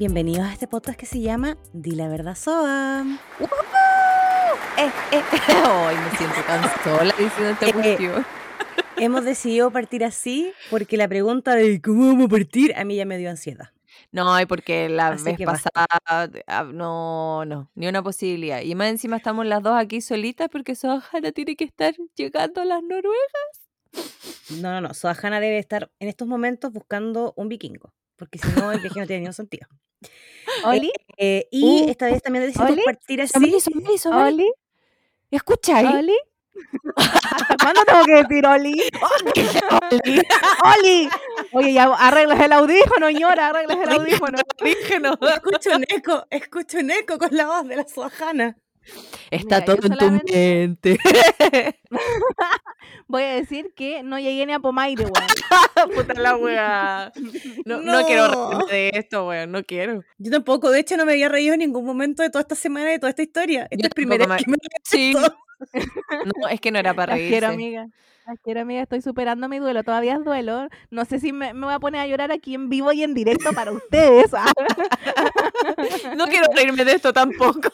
Bienvenidos a este podcast que se llama Di la verdad Soa. Eh, eh. Ay, me siento tan sola diciendo esta Eh, cuestión. Hemos decidido partir así porque la pregunta de cómo vamos a partir a mí ya me dio ansiedad. No, y porque la Así vez basta. pasada, ah, no, no, ni una posibilidad. Y más encima estamos las dos aquí solitas porque Sohana tiene que estar llegando a las Noruegas. No, no, no. Soajana debe estar en estos momentos buscando un vikingo. Porque si no, el viaje no tiene ningún sentido. Oli, Eh, y Uh, esta vez también decidimos Oli, partir así. Somali, Somali, Somali. Oli, ¿Escucha ahí? Oli. ¿Hasta cuándo tengo que decir Oli? Oli. Oye, ya arreglas el audífono, ñora, arreglas el audífono. Orígeno. Escucho un eco, escucho un eco con la voz de la Soajana. Está Mira, todo en tu mente. Voy a decir que no llegué ni a Pomaire, weón. Puta la wea. No, no. No. quiero reírme de esto, weón, no quiero. Yo tampoco, de hecho no me había reído en ningún momento de toda esta semana de toda esta historia. Esta Yo es primera vez me- que me Sí. esto. No, es que no era para Las quiero, reírse. amiga. Las quiero, amiga. Estoy superando mi duelo. Todavía es duelo. No sé si me, me voy a poner a llorar aquí en vivo y en directo para ustedes. ah. No quiero reírme de esto tampoco.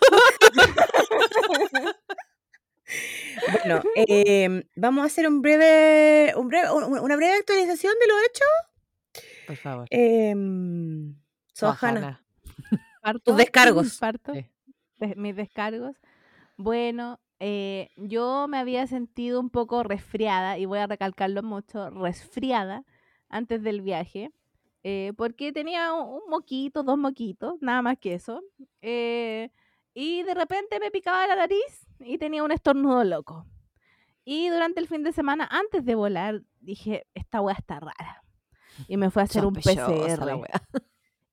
Bueno, em, vamos a hacer un breve, un breve, un- una breve actualización de lo hecho. Por favor. Em, Parto, tus descargos. Parto. Sí. de- mis descargos. Bueno, eh, yo me había sentido un poco resfriada, y voy a recalcarlo mucho, resfriada antes del viaje, eh, porque tenía un un moquito, dos moquitos, nada más que eso. eh, y de repente me picaba la nariz y tenía un estornudo loco. Y durante el fin de semana, antes de volar, dije, esta weá está rara. Y me fui a hacer un PCR. la.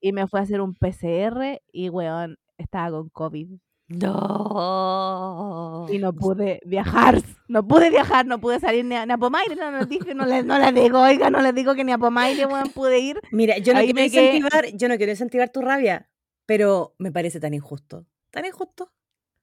Y me fui a hacer un PCR y, weón, estaba con COVID. No. Y no pude viajar. No pude viajar, no pude salir ni a, ni a Pomaire. No, no, dije, no, les, no les digo, oiga, no les digo que ni a Pomaire, weón, pude ir. Mira, yo no Ahí quiero incentivar, yo no quiero incentivar tu rabia, pero me parece tan injusto. Tan injusto.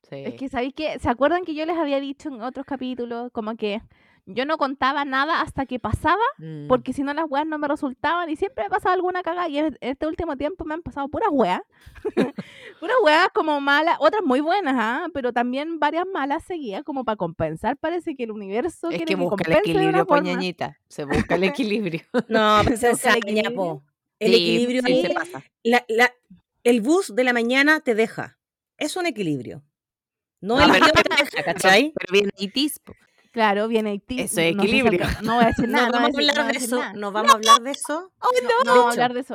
Sí. Es que, ¿sabéis qué? ¿Se acuerdan que yo les había dicho en otros capítulos como que yo no contaba nada hasta que pasaba? Mm. Porque si no las weas no me resultaban y siempre me pasaba alguna cagada y en este último tiempo me han pasado puras weas. puras weas como malas, otras muy buenas, ¿ah? pero también varias malas seguidas como para compensar. Parece que el universo es quiere que que busca el de una equilibrio, poñañita. Se busca el equilibrio. No, pero se busca el equilibrio. El Sí, equilibrio sí, ahí, se pasa. la- la- el bus de la mañana te deja. Es un equilibrio. No, No, el pero- te deja, ¿cachai? Pero viene Itis. po. Claro, viene Haití. Eso es no sé si equilibrio. No voy a decir nada. No vamos a hablar de eso. No vamos a hablar de eso. No, no vamos a hablar de eso.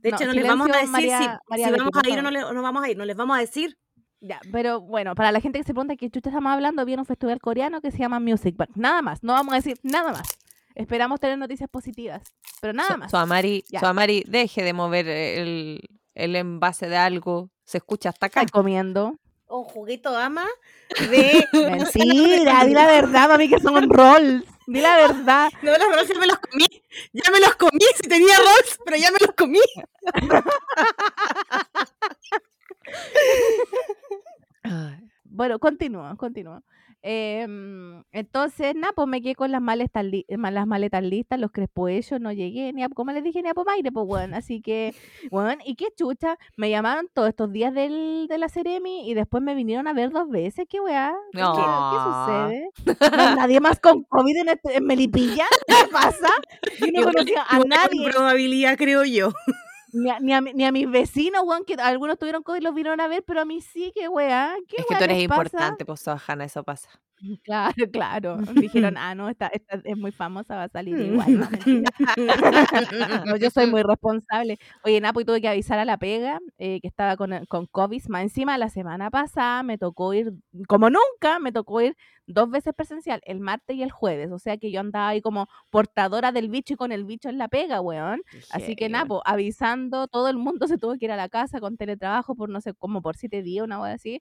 De hecho, No, no les vamos a decir si, María- vamos a ir o no, le- no vamos a ir. No les vamos a decir. Ya, pero bueno, para la gente que se pregunta qué chucha estamos hablando, viene un festival coreano que se llama Music Bank. Nada más, no vamos a decir nada más. Esperamos tener noticias positivas, pero nada más. Suamari, deje de mover el, el envase de algo. Se escucha hasta acá. Estoy comiendo. Un juguito ama de. Mentira, di la verdad, mami, que son rolls. Di la verdad. No, los rolls ya me los comí. Ya me los comí. Si tenía rolls, pero ya me los comí. Bueno, continúa, continúa. Em, entonces, nada, pues me quedé con las maletas, las maletas listas, los crespos hechos, no llegué ni a, como les dije, ni a Pomaire, pues bueno, así que, bueno, y qué chucha, me llamaron todos estos días del, de la Ceremi y después me vinieron a ver dos veces, qué weá, ¿qué, qué- qué sucede? ¿No hay nadie más con COVID en, este- en Melipilla? ¿Qué pasa? Yo no conocía a nadie. probabilidad, creo yo. Ni a, ni, a, mi- ni a mis vecinos, weón, que algunos tuvieron COVID y los vinieron a ver, pero a mí sí, qué weá. ¿Qué Es que tú eres pasa? importante, pues, Sohana, eso pasa. Claro, claro. Dijeron, ah, no, esta, esta es muy famosa, va a salir igual. No, yo soy muy responsable. Oye, Napo, y tuve que avisar a la pega eh, que estaba con, el- con COVID. Más encima, la semana pasada me tocó ir, como nunca, me tocó ir dos veces presencial, el martes y el jueves. O sea que yo andaba ahí como portadora del bicho y con el bicho en la pega, weón. Así que Heavy, nada, weón. po, avisando, todo el mundo se tuvo que ir a la casa con teletrabajo por no sé, como por siete días, una cosa así,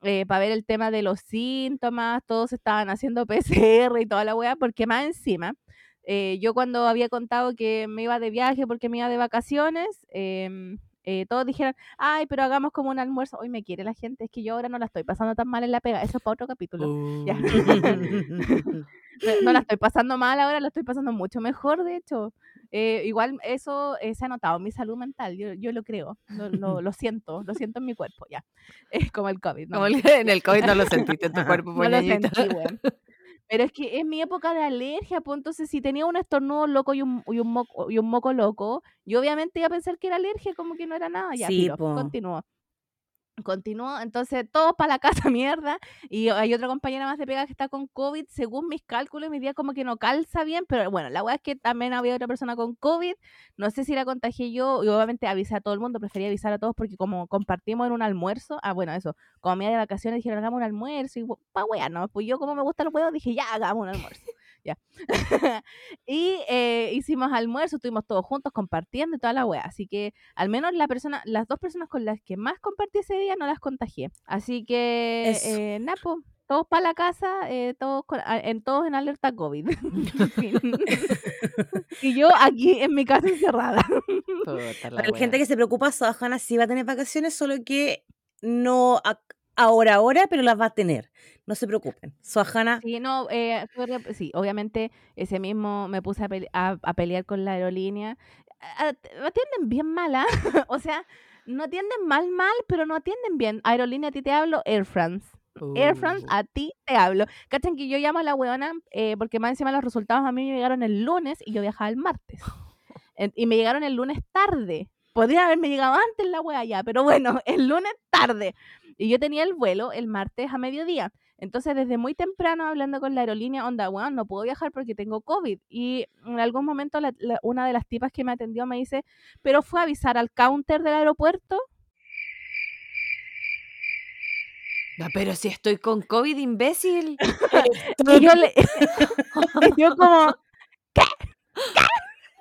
para ver el tema de los síntomas, todos estaban haciendo PCR y toda la weá, porque más encima, eh, yo cuando había contado que me iba de viaje porque me iba de vacaciones, em, eh, todos dijeron, ay, pero hagamos como un almuerzo. Hoy me quiere la gente, es que yo ahora no la estoy pasando tan mal en la pega. Eso es para otro capítulo. Ya. No, no la estoy pasando mal ahora, la estoy pasando mucho mejor, de hecho. Eh, igual eso eh, se ha notado en mi salud mental, yo, yo lo creo, lo, lo, lo siento, lo siento en mi cuerpo, ya. Es como el COVID. No, Como el- en el COVID no lo sentiste en tu cuerpo, no lo sentí. Pero es que es mi época de alergia, pues entonces si tenía un estornudo loco y un, y un, moco, y un moco loco, yo obviamente iba a pensar que era alergia, como que no era nada. Ya, Sí, continúo. Continuó, entonces todos para la casa mierda. Y hay otra compañera más de pega que está con COVID. Según mis cálculos, mis días como que no calza bien. Pero bueno, la weá es que también había otra persona con COVID. No sé si la contagié yo. Y obviamente avisé a todo el mundo. Prefería avisar a todos porque como compartimos en un almuerzo. Ah, bueno, eso. Como me iba de vacaciones, dijeron hagamos un almuerzo. Y pa' weá, no. Pues yo, como me gustan los huevos, dije ya hagamos un almuerzo. Ya. y eh, hicimos almuerzo, estuvimos todos juntos compartiendo y toda la wea. Así que al menos la persona, las dos personas con las que más compartí ese día no las contagié. Así que, eh, Napo, todos para la casa, eh, todos, con- en, todos en alerta COVID. Y yo aquí en mi casa encerrada. Para la wea. gente que se preocupa, Sohana sí va a tener vacaciones, solo que no ahora, ahora, pero las va a tener. No se preocupen. Sohana, Sí, no, eh, sí, obviamente ese mismo me puse a, pele- a- a pelear con la aerolínea. Atienden bien mal, ¿ah? o sea, no atienden mal, mal, pero no atienden bien. Aerolínea, a ti te hablo, Air France. Air France, Uh. a ti te hablo. Cachen que yo llamo a la weona eh, porque más encima los resultados a mí me llegaron el lunes y yo viajaba el martes. Y me llegaron el lunes tarde. Podría haberme llegado antes la wea ya, pero bueno, el lunes tarde. Y yo tenía el vuelo el martes a mediodía. Entonces, desde muy temprano hablando con la aerolínea, onda, weón, no puedo viajar porque tengo COVID. Y en algún momento la- la- una de las tipas que me atendió me dice, pero fue a avisar al counter del aeropuerto. Ah, pero si estoy con COVID, imbécil. Y yo, le, y yo como,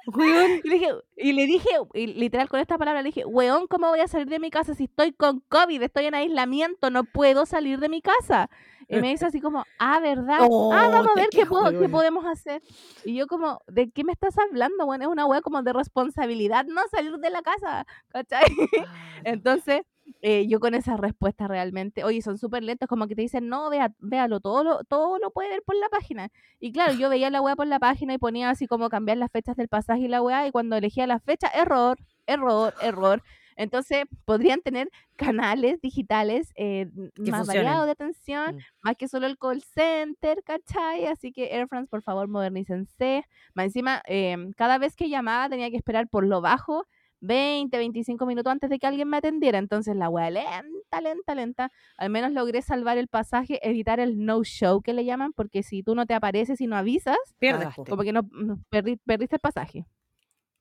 Weón. Y le, dije, y le dije, y literal con esta palabra, le dije, weón, ¿cómo voy a salir de mi casa si estoy con COVID? Estoy en aislamiento, no puedo salir de mi casa. Y me dice así como, ah, ¿verdad? ah, Oh, vamos a ver qué puedo- qué podemos hacer. Y yo como, ¿de qué me estás hablando? Bueno, es una wea como de responsabilidad no salir de la casa, ¿cachai? Entonces, eh, yo con esa respuesta realmente, oye, son súper lentos, como que te dicen, no, vea, véalo, todo lo, todo lo puede ver por la página. Y claro, yo veía la weá por la página y ponía así como cambiar las fechas del pasaje y la weá, y cuando elegía la fecha, error, error, error. Entonces, podrían tener canales digitales eh, más funcionen. variados de atención, Mm. más que solo el call center, ¿cachai? Así que Air France, por favor, modernícense. Más encima, em, cada vez que llamaba tenía que esperar por lo bajo 20, 25 minutos antes de que alguien me atendiera. Entonces la weá lenta, lenta, lenta. Al menos logré salvar el pasaje, evitar el no-show que le llaman, porque si tú no te apareces y no avisas, pierdes. Po. como que no, no- perdi- perdiste el pasaje.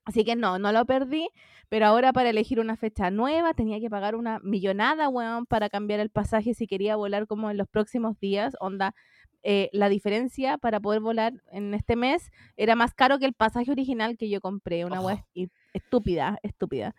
Así que no, no lo perdí, pero ahora para elegir una fecha nueva tenía que pagar una millonada, weón, para cambiar el pasaje si quería volar como en los próximos días. Onda, eh, la diferencia para poder volar en este mes era más caro que el pasaje original que yo compré. Una est- estúpida, estúpida.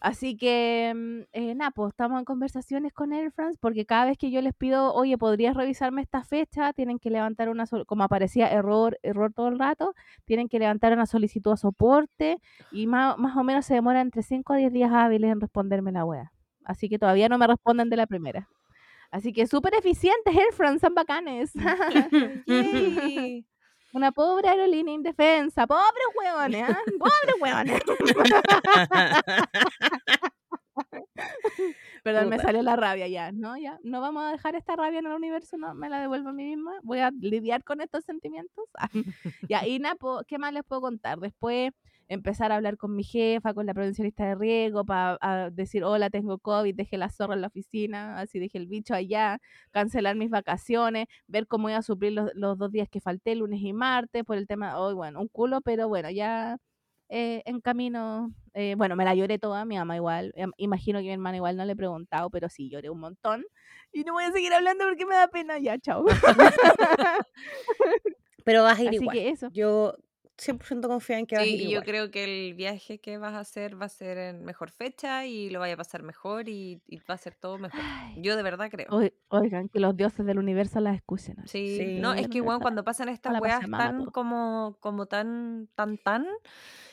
Así que, mm, eh, nada, pues estamos en conversaciones con Air France porque cada vez que yo les pido, oye, ¿podrías revisarme esta fecha? Tienen que levantar una, como aparecía error, error todo el rato, tienen que levantar una solicitud a soporte y más, más o menos se demora entre 5 a 10 días hábiles en responderme la wea. Así que todavía no me responden de la primera. Así que súper eficientes Air France, son bacanes. Una pobre aerolínea indefensa. Pobres huevones, ¿ah? Pobres huevones. Perdón, me salió la rabia ya, ¿no? Ya, no vamos a dejar esta rabia en el universo, no, me la devuelvo a mí misma. Voy a lidiar con estos sentimientos. ya, y nada, ¿qué más les puedo contar? Después empezar a hablar con mi jefa, con la prevencionista de riesgo, para decir, hola, tengo COVID, dejé la zorra en la oficina, así dejé el bicho allá, cancelar mis vacaciones, ver cómo iba a suplir los, los dos días que falté, lunes y martes, por el tema, hoy, bueno, un culo, pero bueno, ya eh, en camino, eh, bueno, me la lloré toda, mi mamá igual, em, imagino que mi hermana igual no le he preguntado, pero sí, lloré un montón. Y no voy a seguir hablando porque me da pena, ya, chao. Pero vas a ir Así igual. que eso. Yo 100% confío en que vas a Sí, ir y yo igual. creo que el viaje que vas a hacer va a ser en mejor fecha y lo vaya a pasar mejor y, y va a ser todo mejor. Ay, Yo de verdad creo. oi- Oigan, que los dioses del universo las escuchen. oye. Sí, Sí. no, es que igual cuando pasan estas weas tan todo. como, como tan, tan, tan,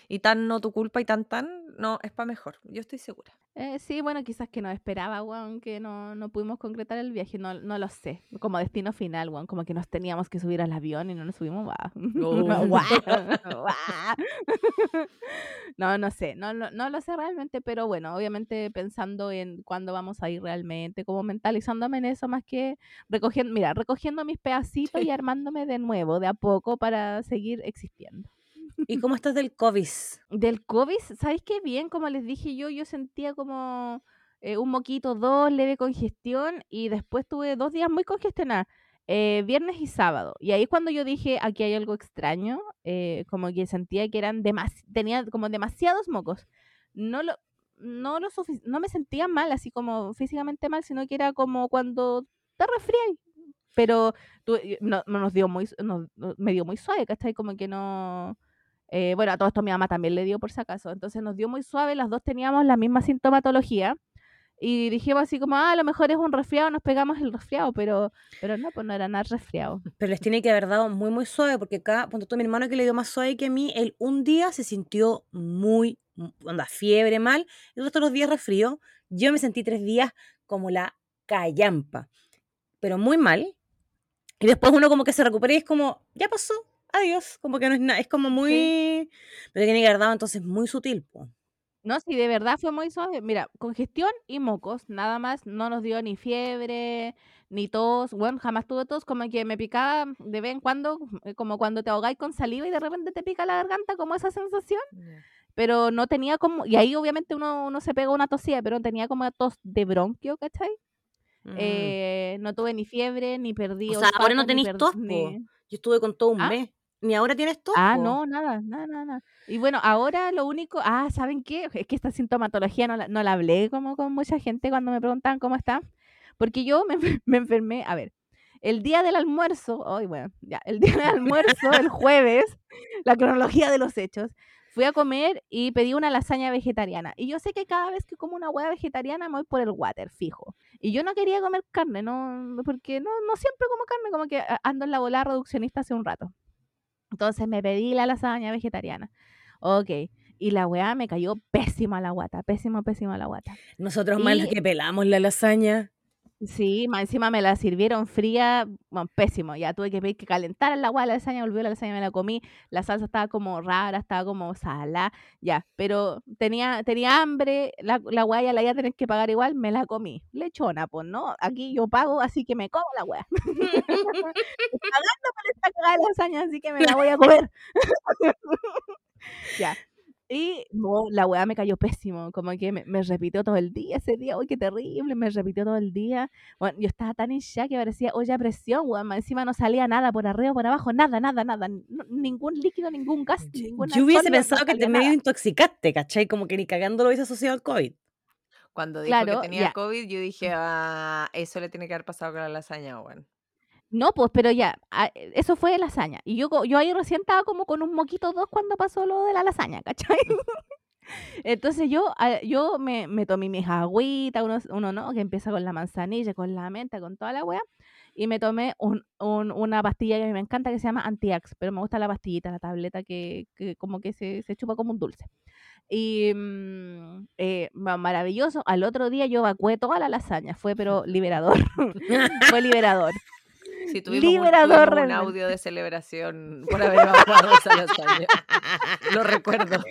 y tan no tu culpa y tan tan, no, es para mejor. Yo estoy segura. Eh, sí, bueno, quizás que no esperaba, weón, que no, no pudimos concretar el viaje, no, no lo sé. Como destino final, weón, como que nos teníamos que subir al avión y no nos subimos, va. no, no sé, no, no, no lo sé realmente, pero bueno, obviamente pensando en cuándo vamos a ir realmente, como mentalizándome en eso más que recogiendo, mira, recogiendo mis pedacitos y armándome de nuevo, de a poco, para seguir existiendo. ¿Y cómo estás del COVID? Del COVID, ¿sabéis qué bien? Como les dije yo, yo sentía como eh, un moquito, dos, leve congestión y después tuve dos días muy congestionadas, eh, viernes y sábado. Y ahí es cuando yo dije, aquí hay algo extraño, eh, como que sentía que eran demasiados, tenía como demasiados mocos. No lo, no lo no me sentía mal, así como físicamente mal, sino que era como cuando te resfrias. Pero no, nos dio muy, me dio muy suave, ¿cachai? Como que no eh, bueno, a todo esto mi mamá también le dio por si acaso. Entonces nos dio muy suave, las dos teníamos la misma sintomatología. Y dijimos así como, ah, a lo mejor es un resfriado, nos pegamos el resfriado, pero, pero no, pues no era nada resfriado. Pero les tiene que haber dado muy, muy suave, porque acá, cuando todo mi hermano que le dio más suave que a mí, él un día se sintió muy, anda, fiebre, mal, y los otros días resfrió. Yo me sentí tres días como la callampa, pero muy mal. Y después uno como que se recupera y es como, ya pasó, adiós, como que no es nada, es como muy, pero tiene que haber dado entonces muy sutil, po. No, sí, de verdad fue muy suave. Mira, congestión y mocos, nada más, no nos dio ni fiebre, ni tos, bueno, jamás tuve tos, como que me picaba de vez en cuando, eh, como cuando te ahogáis con saliva y de repente te pica la garganta, como esa sensación. Pero no tenía como, y ahí obviamente uno, uno se pega una tosía, pero tenía como tos de bronquio, ¿cachai? Mm. Eh, no tuve ni fiebre, ni perdí. O sea, ahora no tenéis tos, Yo estuve con todo un ¿Ah? mes. Ni ahora tienes. Ah, no, nada, nada, nada. Y bueno, ahora lo único, ah, ¿saben qué? Es que esta sintomatología no la, no la hablé como con mucha gente cuando me preguntaban cómo está. Porque yo me, me enfermé, a ver, el día del almuerzo, hoy bueno, ya, el día del almuerzo, el jueves, la cronología de los hechos, fui a comer y pedí una lasaña vegetariana. Y yo sé que cada vez que como una hueá vegetariana me voy por el water, fijo. Y yo no quería comer carne, no, porque no, no siempre como carne, como que ando en la bola reduccionista hace un rato. Entonces me pedí la lasaña vegetariana. Ok. Y la weá me cayó pésima la guata, pésima, pésima la guata. Nosotros más que pelamos la lasaña. Sí, más encima me la sirvieron fría, bueno, pésimo. Ya tuve que pedir que la agua la lasaña, volvió la lasaña, me la comí. La salsa estaba como rara, estaba como sala, ya. Pero tenía, tenía hambre, la, la ya la iba a que pagar igual, me la comí. Lechona, pues, ¿no? Aquí yo pago, así que me como la weá. Pagando por esta cagada de lasaña, así que me la voy a comer. ya. Y no, la weá me cayó pésimo, como que me, repitió todo el día ese día, uy, qué terrible, me repitió todo el día. Bueno, yo estaba tan hinchada que parecía olla presión, weón, encima no salía nada por arriba o por abajo, nada, nada, nada, ningún líquido, ningún gas, ninguna Yo hubiese pensado que te medio intoxicaste, ¿cachai? Como que ni cagando lo hubiese asociado al COVID. Cuando dijo que tenía COVID, yo dije, ah, eso le tiene que haber pasado con la lasaña, weón. No, pues, pero ya, ah, eh, eso fue lasaña. Y yo, yo ahí recién estaba como con un moquito dos cuando pasó lo de la lasaña, ¿cachai? Entonces yo, ah, yo me, me tomé mis agüitas, uno, uno no, que empieza con la manzanilla, con la menta, con toda la weá. Y me tomé un, una pastilla que a mí me encanta que se llama Antiax, pero me gusta la pastillita, la tableta que, que como que se, se, chupa como un dulce. Y mm, eh, maravilloso. Al otro día yo evacué toda la lasaña, fue pero liberador. fue liberador. Sí, tuvimos, Liberador un, audio de celebración por haber evacuado esa lasaña. Lo recuerdo.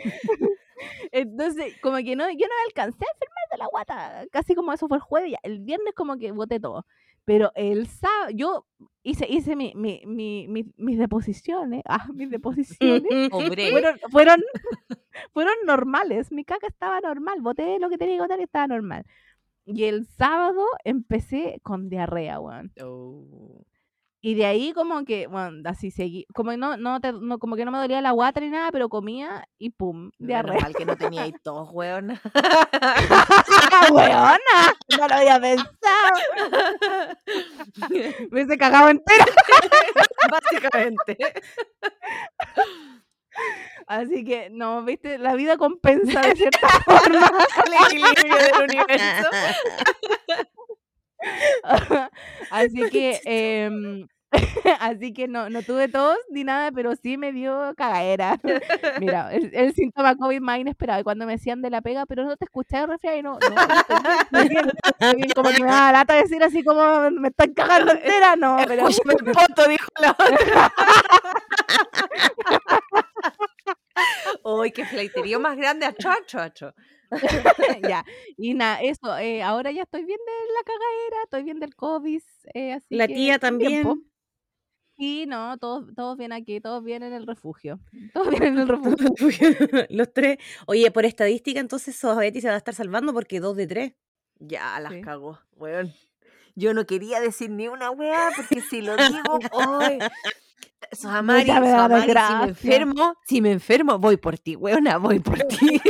Entonces, como que no, yo no alcancé a enfermar de la guata. Casi como eso fue el jueves. Ya. El viernes como que boté todo. Pero el sábado, yo hice, hice mi, mi, mi, mis deposiciones. Ah, mis deposiciones. fueron, fueron, fueron normales. Mi caca estaba normal. Boté lo que tenía que botar y estaba normal. Y el sábado empecé con diarrea, weón. Oh. Y de ahí como que, bueno, así seguí, como no, no, te, no, como que no me dolía la guata ni nada, pero comía y pum, diarrea. Mal que no tenía ahí todos, weona. weona, no lo había pensado. me hubiese cagado entera. Básicamente. Así que, no, viste, la vida compensa de cierta forma el equilibrio del universo. Así que, eh, Así que no, no tuve tos ni nada, pero sí me dio cagadera. Mira, el, el síntoma COVID más inesperado. Y cuando me decían de la pega, pero no te escuché resfriado y no, no, estoy bien, estoy bien, estoy bien. Como que me da lata decir así como me estoy cagando entera, no, pero el poto, dijo la otra. Uy, qué fleiterío más grande, acho, acho, acho. ya. Y nada, eso, eh, ahora ya estoy bien de la cagadera, estoy bien del COVID, eh, así La que tía también. Sí, no, todos, todos bien aquí, todos bien en el refugio. Todos bien en el refugio. Los tres. Oye, por estadística, entonces Betty se va a estar salvando porque dos de tres. Ya las Sí. cagó, weón. Yo no quería decir ni una weá, porque si lo digo, hoy. Sohamari, da Sohamari, si me enfermo, si me enfermo, voy por ti, weona, voy por ti.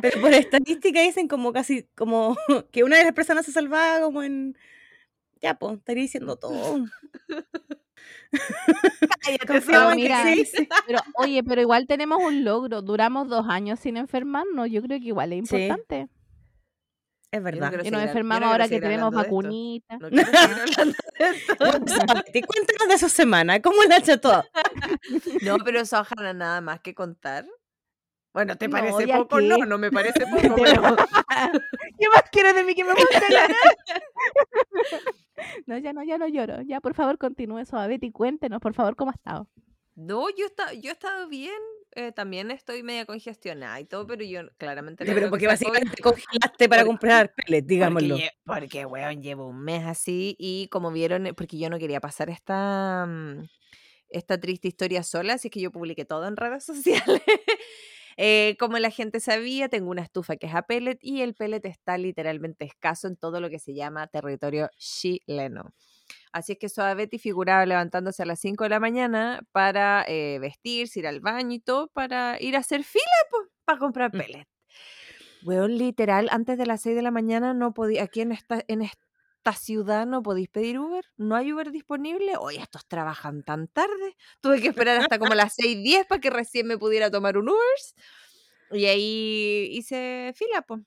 Pero por estadística dicen como casi, como que una de las personas se salvaba como en. Ya, pues, estaría diciendo todo. Cállate, Pero mira, sí, sí. pero oye, pero igual tenemos un logro. Duramos dos años sin enfermarnos. Yo creo que igual es Sí, importante. Es no verdad. Que nos enfermamos no ahora que tenemos vacunitas. No Betty, cuéntanos de su semana. ¿Cómo la ha hecho todo? No, pero Sohana nada más que contar. Bueno, ¿te parece ¿ya poco? No, qué? no me parece poco, pero. ¿Qué más quieres de mí que me llorar? No, ya no, ya no lloro. Ya, por favor, continúe eso. A Betty, cuéntenos, por favor, cómo ha estado. no, yo, está, yo he estado bien. eh, también estoy media congestionada y todo, pero yo claramente no Pero porque básicamente congelaste para comprar pellets, Porque, digámoslo. lle- porque, weón, llevo un mes así y como vieron, eh, porque yo no quería pasar esta, mm, esta triste historia sola, así que yo publiqué todo en redes sociales. Eh, como la gente sabía, tengo una estufa que es a pellet y el pellet está literalmente escaso en todo lo que se llama territorio chileno. Así es que Betty figuraba levantándose a las 5 de la mañana para eh, vestirse, ir al baño y todo, para ir a hacer fila para comprar Mm. pellet. Weón, literal, antes de las 6 de la mañana no podía, aquí en esta, en esta ciudad no podéis pedir Uber, no hay Uber disponible. Oye, estos trabajan tan tarde. Tuve que esperar hasta como las 6.10 para que recién me pudiera tomar un Uber. Y ahí hice fila, pues.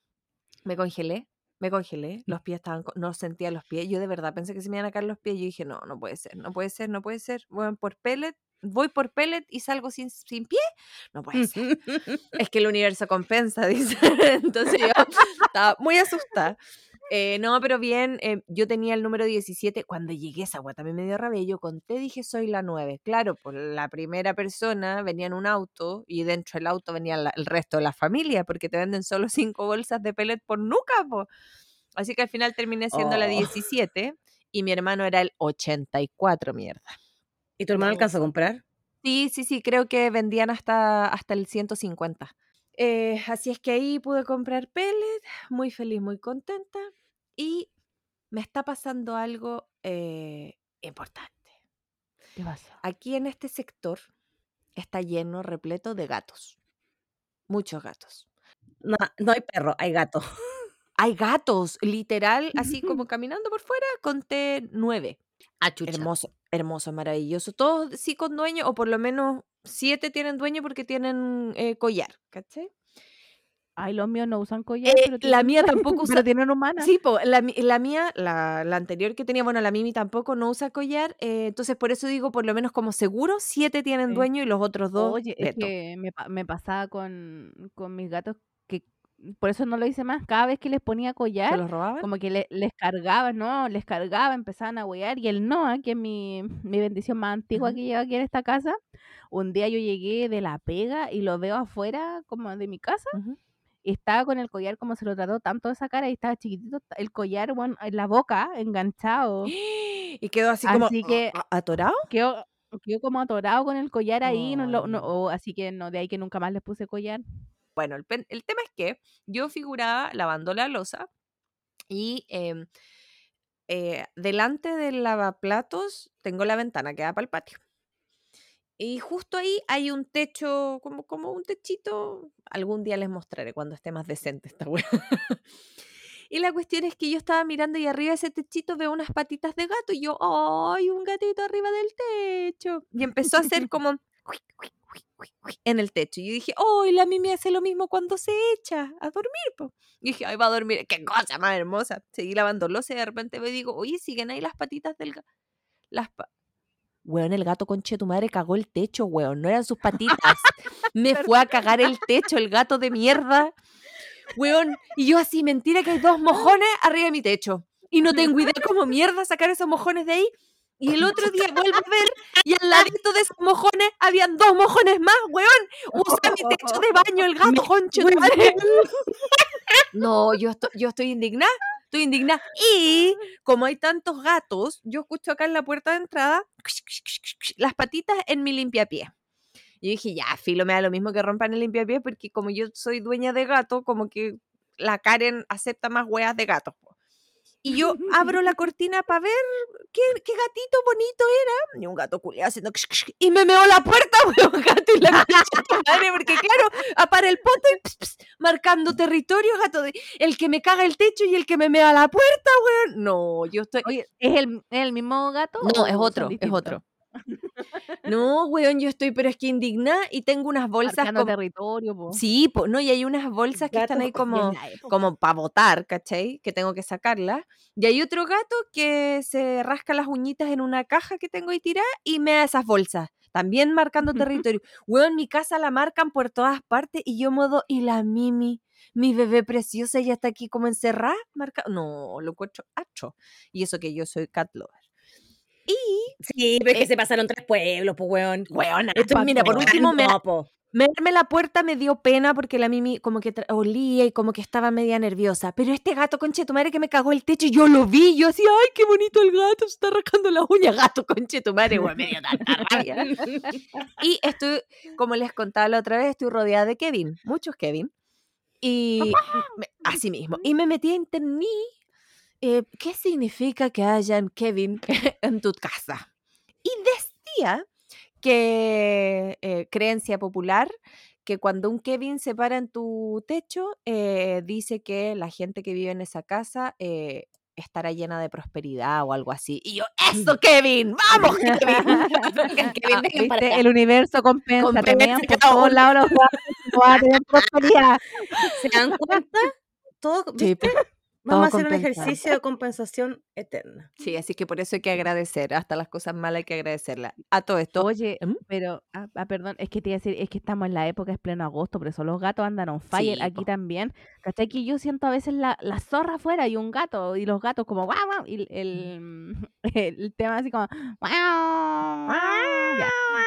Me congelé, me congelé, los pies estaban, no sentía los pies. Yo de verdad pensé que se me iban a caer los pies. Yo dije, no, no puede ser, no puede ser, no puede ser. Voy por pellet, voy por pellet y salgo sin, sin pie. No puede ser. Es que el universo compensa, dice. Entonces yo estaba muy asustada. Eh, no, pero bien, eh, yo tenía el número 17. Cuando llegué esa agua también me dio rabia. y Yo conté, dije, soy la 9. Claro, por la primera persona venía en un auto y dentro del auto venía la- el resto de la familia, porque te venden solo cinco bolsas de pellet por nuca, po. Así que al final terminé siendo la Oh. 17 y mi hermano era el 84, mierda. ¿Y tu hermano No, alcanzó a comprar? Sí, sí, sí, creo que vendían hasta, hasta el 150. Eh, así es que ahí pude comprar pellet, muy feliz, muy contenta. Y me está pasando algo eh, importante. ¿Qué pasó? Aquí en este sector está lleno, repleto de gatos. Muchos gatos. No, no hay perro, hay gato. Hay gatos, literal, así como caminando por fuera, conté nueve. Ah, chucha. Hermoso, hermoso, maravilloso. Todos sí con dueño, o por lo menos siete tienen dueño porque tienen eh, collar, ¿cachai? Ay, los míos no usan collar, Eh, pero la mía tampoco usa. pero tienen humana. Sí, po, la, la mía, la, la anterior que tenía, bueno, la Mimi tampoco no usa collar, eh, entonces por eso digo, por lo menos como seguro, siete tienen Sí. dueño y los otros dos, Oye, es que me, me pasaba con, con mis gatos por eso no lo hice más. Cada vez que les ponía ¿Se collar, los robaban? como que le- les cargaba, no, les cargaba, empezaban a huear. Y el Noah, que es mi, mi bendición más antigua que llega aquí en esta casa, un día yo llegué de la pega y lo veo afuera como de mi casa y estaba con el collar como se lo trató tanto de sacar, ahí estaba chiquitito, el collar bueno, en la boca, enganchado. Y quedó así como que atorado. quedó, quedó como atorado con el collar ahí, Ay, no- no. así que no, de ahí que nunca más les puse collar. Bueno, el, el tema es que yo figuraba lavando la losa y em, eh, delante del lavaplatos tengo la ventana que da para el patio. Y justo ahí hay un techo, como, como un techito. Algún día les mostraré cuando esté más decente esta wea. Y la cuestión es que yo estaba mirando y arriba de ese techito veo unas patitas de gato y yo, ¡ay, un gatito arriba del techo! Y empezó a hacer como en el techo. Y yo dije, ¡ay, la Mimi hace lo mismo cuando se echa a dormir! Po. Y dije, ¡ay, va a dormir! ¡Qué cosa más hermosa! Seguí lavando losa y de repente me digo, oye, siguen ahí las patitas del gato. las... pa- Weón, el gato conche tu madre cagó el techo, weón. No eran sus patitas. Me fue a cagar el techo, el gato de mierda. Weón, y yo así, mentira que hay dos mojones arriba de mi techo. Y no tengo idea cómo mierda sacar esos mojones de ahí. Y el otro día vuelvo a ver y al ladito de esos mojones habían dos mojones más, weón. Usa mi techo de baño el gato madre. No, yo estoy, yo estoy indignada, estoy indignada. Y como hay tantos gatos, yo escucho acá en la puerta de entrada las patitas en mi limpiapié. Y yo dije, ya, filo, me da lo mismo que rompan el limpiapié, porque como yo soy dueña de gato, como que la Karen acepta más weas de gatos. po. Y yo abro la cortina para ver qué, qué gatito bonito era. Y un gato culiado haciendo... Y me meó la puerta, weón, gato, y la madre, porque claro, apara el poto y ps, ps, marcando territorio, gato, de, el que me caga el techo y el que me mea la puerta, weón. No, yo estoy... Oye, ¿es el, es el mismo gato? No, es otro, es otro. No, weón, yo estoy, pero es que indignada y tengo unas bolsas como... territorio, po. Sí, po, no, y hay unas bolsas que están ahí como, como para botar, ¿cachai? Que tengo que sacarlas. Y hay otro gato que se rasca las uñitas en una caja que tengo ahí tirada y me da esas bolsas. También marcando territorio. Weón, mi casa la marcan por todas partes y yo modo, y la Mimi, mi bebé preciosa, ya está aquí como encerrada, marca. No, lo encuentro hacho. Y eso que yo soy cat lover. Y, Sí, pero es que Eh, se pasaron tres pueblos, pues, weón. weón, Esto es mira, por último me, no. Meterme la puerta me dio pena porque la Mimi como que olía y como que estaba media nerviosa. Pero este gato, conche tu madre, que me cagó el techo, yo lo vi. Yo así, ay, qué bonito el gato, se está rascando la uña. Gato, conche tu madre, güey, me dio tanta rabia. Y estoy, como les contaba la otra vez, estoy rodeada de Kevin, muchos Kevin. Y me- así mismo. Y me metí a internet. Eh, ¿Qué significa que hayan Kevin en tu casa? Y decía que eh, creencia popular que cuando un Kevin se para en tu techo, eh, dice que la gente que vive en esa casa eh, estará llena de prosperidad o algo así. Y yo, ¡eso, Kevin! ¡Vamos, Kevin! Kevin, Ah. El universo compensa, Compensa por todos lados los a tener prosperidad. ¿Se dan cuenta? Todo, Sí, Vamos a hacer un ejercicio de compensación eterna. sí, así que por eso hay que agradecer. Hasta las cosas malas hay que agradecerlas. A todo esto. Oye, ¿Mm? pero, ah, ah, perdón, es que te iba a decir, es que estamos en la época, es pleno agosto, por eso los gatos andan on fire, Sí, aquí po. también. ¿Cachai? Que yo siento a veces la, la zorra afuera y un gato, y los gatos como guau, guau, y el, el, tema así como guau,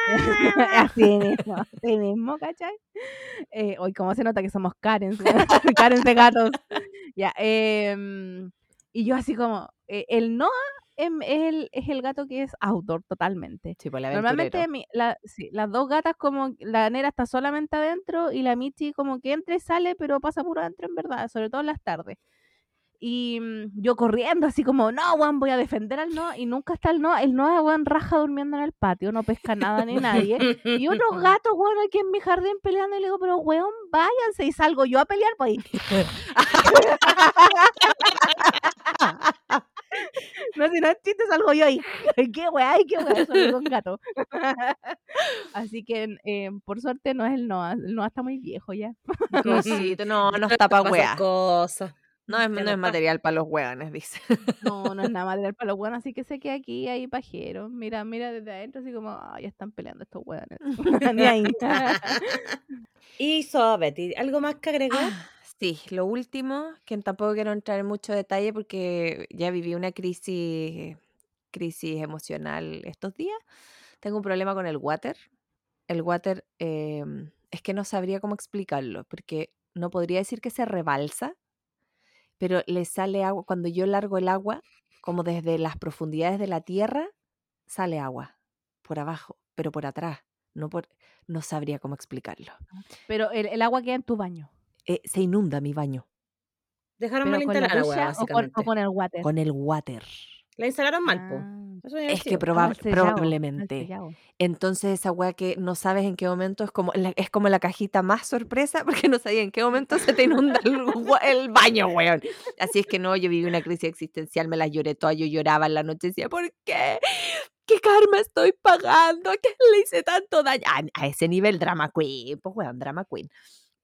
así mismo, así mismo, ¿cachai? Eh, hoy como se nota que somos Karen, Karen de gatos. Ya, em, y yo así como, eh, el Noah em, es el, es el gato que es outdoor totalmente. Sí, la Normalmente mi- la- sí, las dos gatas como la nera está solamente adentro y la Michi como que entra y sale, pero pasa puro adentro en verdad, sobre todo en las tardes. Y mm, yo corriendo así como, no, weón, voy a defender al Noah y nunca está el Noah. El Noah, weón, raja durmiendo en el patio, no pesca nada ni nadie. Y otros gatos, weón, aquí en mi jardín peleando y le digo, pero weón, váyanse y salgo yo a pelear, pues ahí. No, si no es chiste, salgo yo ahí. ¿Qué weá? Ay, qué weá, soy con gato. Así que, eh, por suerte, no es el Noah. El Noah está muy viejo ya. Cosito, no, no está para Pasan wea. cosas. No es, no es material para los hueones, dice. No, no es nada material para los buenos, así que sé que aquí hay pajeros. Mira, mira desde adentro, así como, ya están peleando estos ahí. Y so, Betty, ¿algo más que agregar? Ah, Sí, lo último, que tampoco quiero entrar en mucho detalle porque ya viví una crisis, crisis emocional estos días. Tengo un problema con el water. El water em, es que no sabría cómo explicarlo, porque no podría decir que se rebalsa, pero le sale agua. Cuando yo largo el agua, como desde las profundidades de la tierra, sale agua por abajo, pero por atrás. No, por, no sabría cómo explicarlo. Pero el, el agua queda en tu baño. Eh, se inunda mi baño Dejaron mal o con, básicamente. o con el water. con el water. La instalaron mal, po. Ah, Eso Es que mal sellado, mal probablemente. sellado. Entonces esa weá que no sabes en qué momento es como la, es como la cajita más sorpresa porque no sabía en qué momento se te inunda el, gua- el baño, weón. Así es que no, yo viví una crisis existencial, me la lloré toda, yo lloraba en la noche y decía, ¿por qué? ¿Qué karma estoy pagando? ¿A qué le hice tanto daño? A, a ese nivel drama queen, pues weón, drama queen.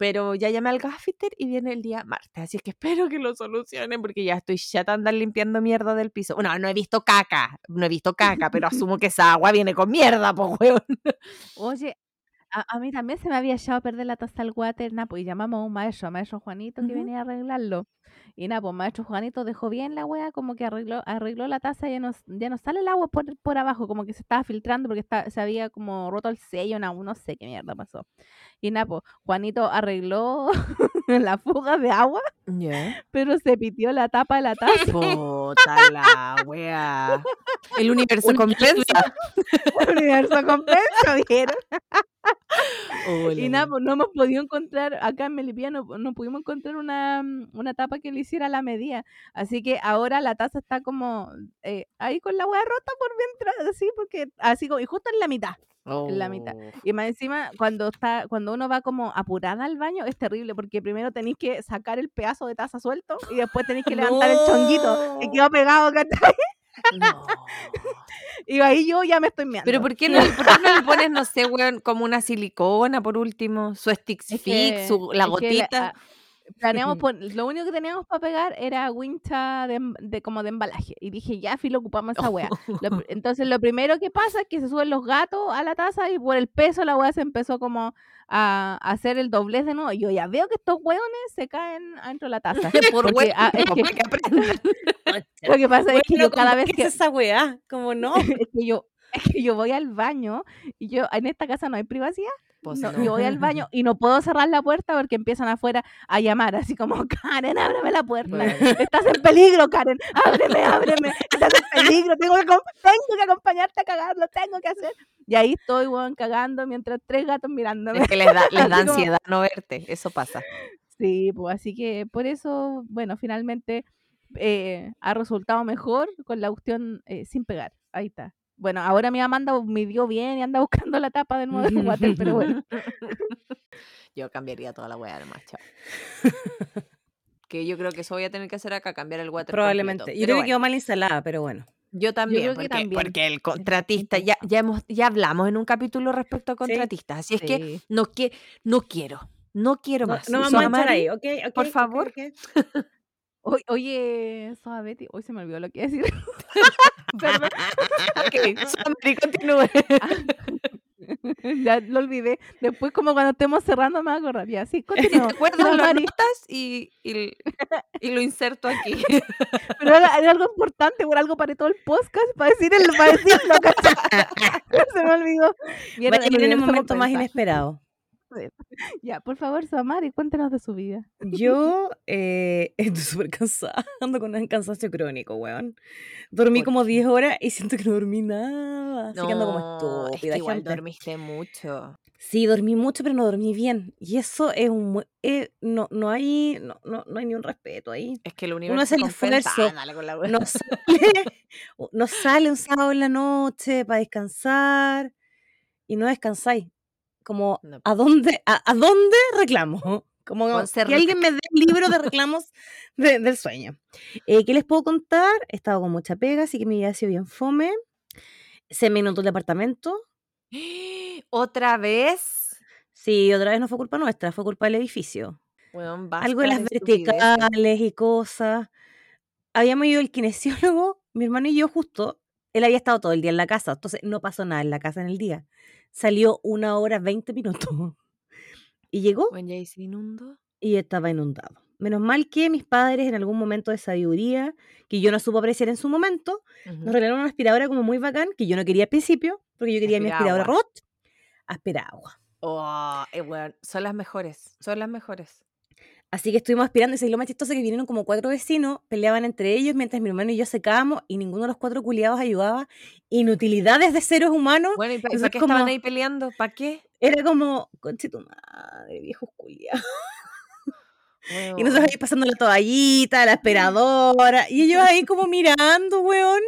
Pero ya llamé al gaffiter y viene el día martes, así es que espero que lo solucionen porque ya estoy de andar limpiando mierda del piso. Bueno, no he visto caca, no he visto caca, pero asumo que esa agua viene con mierda, pues, weón. Oye, a, a mí también se me había echado a perder la taza del water, nada, pues y llamamos a un maestro, a maestro Juanito, que Ujú. venía a arreglarlo. Y nada, pues maestro Juanito dejó bien la wea, como que arregló, arregló la taza, ya no, ya no sale el agua por, por abajo, como que se estaba filtrando porque está, se había como roto el sello, no, no sé qué mierda pasó. Y nada, pues Juanito arregló la fuga de agua, pero se pitió la tapa de la taza. Puta la wea. El universo Un- compensa. El universo compensa, ¿vieron? Hola, Y nada, pues no hemos podido encontrar, acá en Melipilla no, no pudimos encontrar una, mm, una tapa que le hiciera la medida. Así que ahora la taza está como eh, ahí con la hueá rota por dentro, así, porque así como, y justo en la mitad. en la mitad. Oh. Y más encima, cuando está, cuando uno va como apurada al baño, es terrible, porque primero tenéis que sacar el pedazo de taza suelto y después tenéis que levantar el chonguito que quedó pegado, ¿cachai? No. Y ahí yo ya me estoy meando. Pero ¿por qué, no, por qué no le pones, no sé, weón, como una silicona por último? Su Stix Es Fix, que- su, la gotita. ah, planeamos lo único que teníamos para pegar era wincha de, de como de embalaje. Y dije, ya, filo, ocupamos esa. Lo pr- entonces, lo primero que pasa es que se suben los gatos a la taza y por el peso la wea se empezó como a, a hacer el doblez de nuevo. Y yo ya veo que estos hueones se caen adentro de la taza. por porque, weón, ah, es que-. Lo que pasa es que Bueno, yo cada ¿cómo vez que es esa weá? Como no. es que yo es que yo voy al baño y yo en esta casa no hay privacidad. Pues No, no. Yo voy al baño y no puedo cerrar la puerta porque empiezan afuera a llamar, así como, Karen, ábreme la puerta. Bueno. Estás en peligro, Karen. Ábreme, ábreme. Estás en peligro. Tengo que, tengo que acompañarte a cagar, lo tengo que hacer. Y ahí estoy, weón, cagando mientras tres gatos mirándome. Es que les da, les da Así como- ansiedad no verte, eso pasa. Sí, pues así que por eso, bueno, finalmente eh, ha resultado mejor con la cuestión eh, sin pegar. Ahí está. Bueno, ahora mi mamá anda, me dio bien y anda buscando la tapa de nuevo del water, pero bueno. Yo cambiaría toda la weá además, chao. que yo creo que eso voy a tener que hacer acá, cambiar el water Probablemente. completo. Yo creo que bueno, quedó mal instalada, pero bueno. yo también, creo que porque, también. porque el contratista, ya, ya, hemos, ya hablamos en un capítulo respecto a contratistas, así es que Sí. no, que, no quiero, no quiero No, más. no vamos a entrar ahí, ¿ok? ok, por ok, favor. ok. Oye, oye, Soa Betty, hoy se me olvidó lo que iba a decir. Perdón. Ok, Soamari, continúe. ya lo olvidé. Después, como cuando estemos cerrando, me voy a acordar. Ya, sí, te acuerdas, Soa lo anotas y, y, y lo inserto aquí. pero era, era algo importante, por algo paré todo el podcast para decir el, para decirlo, ¿cachai? se me olvidó. Vaya a venir en un universo momento más inesperado. Ya, por favor, Samari, cuéntenos de su vida. Yo eh, estoy súper cansada, ando con un cansancio crónico, weón. Dormí ¿Por como qué? 10 horas y siento que no dormí nada, así que ando como No, es que estúpida, igual gente. dormiste mucho. Sí, dormí mucho, pero no dormí bien. Y eso es un... eh, no, no, hay, no, no, no hay ni un respeto ahí. Es que el Uno universo el compensa. esfuerzo. No sale, no sale un sábado en la noche para descansar y no descansáis. Como, No. ¿a dónde, a, a dónde reclamo? Como que alguien me dé el libro de reclamos de- del sueño. Eh, ¿Qué les puedo contar? He estado con mucha pega, así que mi vida ha sido bien fome. Se me inundó el departamento. ¿Otra vez? Sí, otra vez no fue culpa nuestra, fue culpa del edificio. Algo de las de verticales y cosas. Habíamos ido al kinesiólogo, mi hermano y yo justo. Él había estado todo el día en la casa, entonces no pasó nada en la casa en el día. Salió una hora, 20 minutos. Y llegó Bueno, se inundó. y estaba inundado. Menos mal que mis padres, en algún momento de sabiduría, que yo no supo apreciar en su momento, nos regalaron una aspiradora como muy bacán, que yo no quería al principio, porque yo quería mi aspiradora robot. Aspira agua. Oh, eh, son las mejores, son las mejores. Así que estuvimos aspirando y se lo más chistoso que vinieron como cuatro vecinos, peleaban entre ellos mientras mi hermano y yo secábamos y ninguno de los cuatro culiados ayudaba. Inutilidades de seres humanos. Bueno, ¿y para qué estaban ahí peleando? ¿Para qué? Era como, conche tu madre, viejos culiados. Y nosotros ahí pasando la toallita, la aspiradora, y ellos ahí como mirando, weón.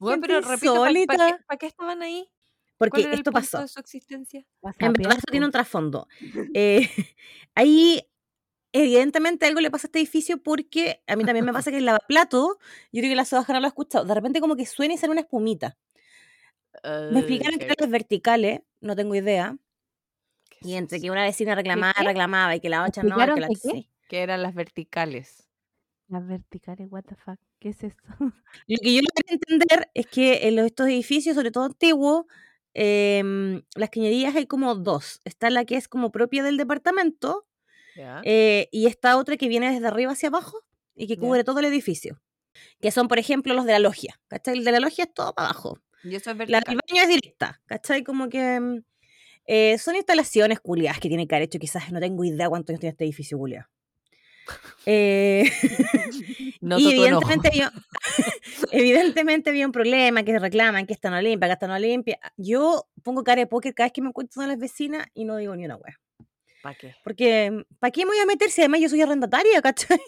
Gente pero repito, ¿para qué, insólita. pa' qué estaban ahí? Porque ¿Cuál era el esto punto pasó. de su existencia? En verdad esto tiene un trasfondo. Eh, ahí, evidentemente, algo le pasa a este edificio porque a mí también me pasa que el lavaplato, yo creo que la Sobaja no lo ha escuchado, de repente como que suena y sale una espumita. Me explicaron que Ay, eran las verticales, no tengo idea, Y entre que una vecina reclamaba, qué? reclamaba y que la otra no, y ¿Explicaron que la que qué? sí. Que eran las verticales. Las verticales, what the fuck. ¿Qué es eso? Lo que yo logré entender es que en los, estos edificios, sobre todo antiguos, em, las cañerías hay como dos. Está la que es como propia del departamento Eh, y esta otra que viene desde arriba hacia abajo y que cubre todo el edificio. Que son, por ejemplo, los de la logia. ¿Cachai? El de la logia es todo para abajo. Y eso es La vertical. del baño es directa. ¿Cachai? Como que mm, eh, son instalaciones culiadas que tiene que haber hecho. Quizás no tengo idea cuántos años tiene este edificio culiado. Eh, y evidentemente había, evidentemente había un problema, que reclaman, que esta no limpia, que esta no limpia. Yo pongo cara de póker cada vez que me encuentro con las vecinas y no digo ni una wea. ¿Para qué? Porque, ¿para qué me voy a meter si además yo soy arrendataria, cachai?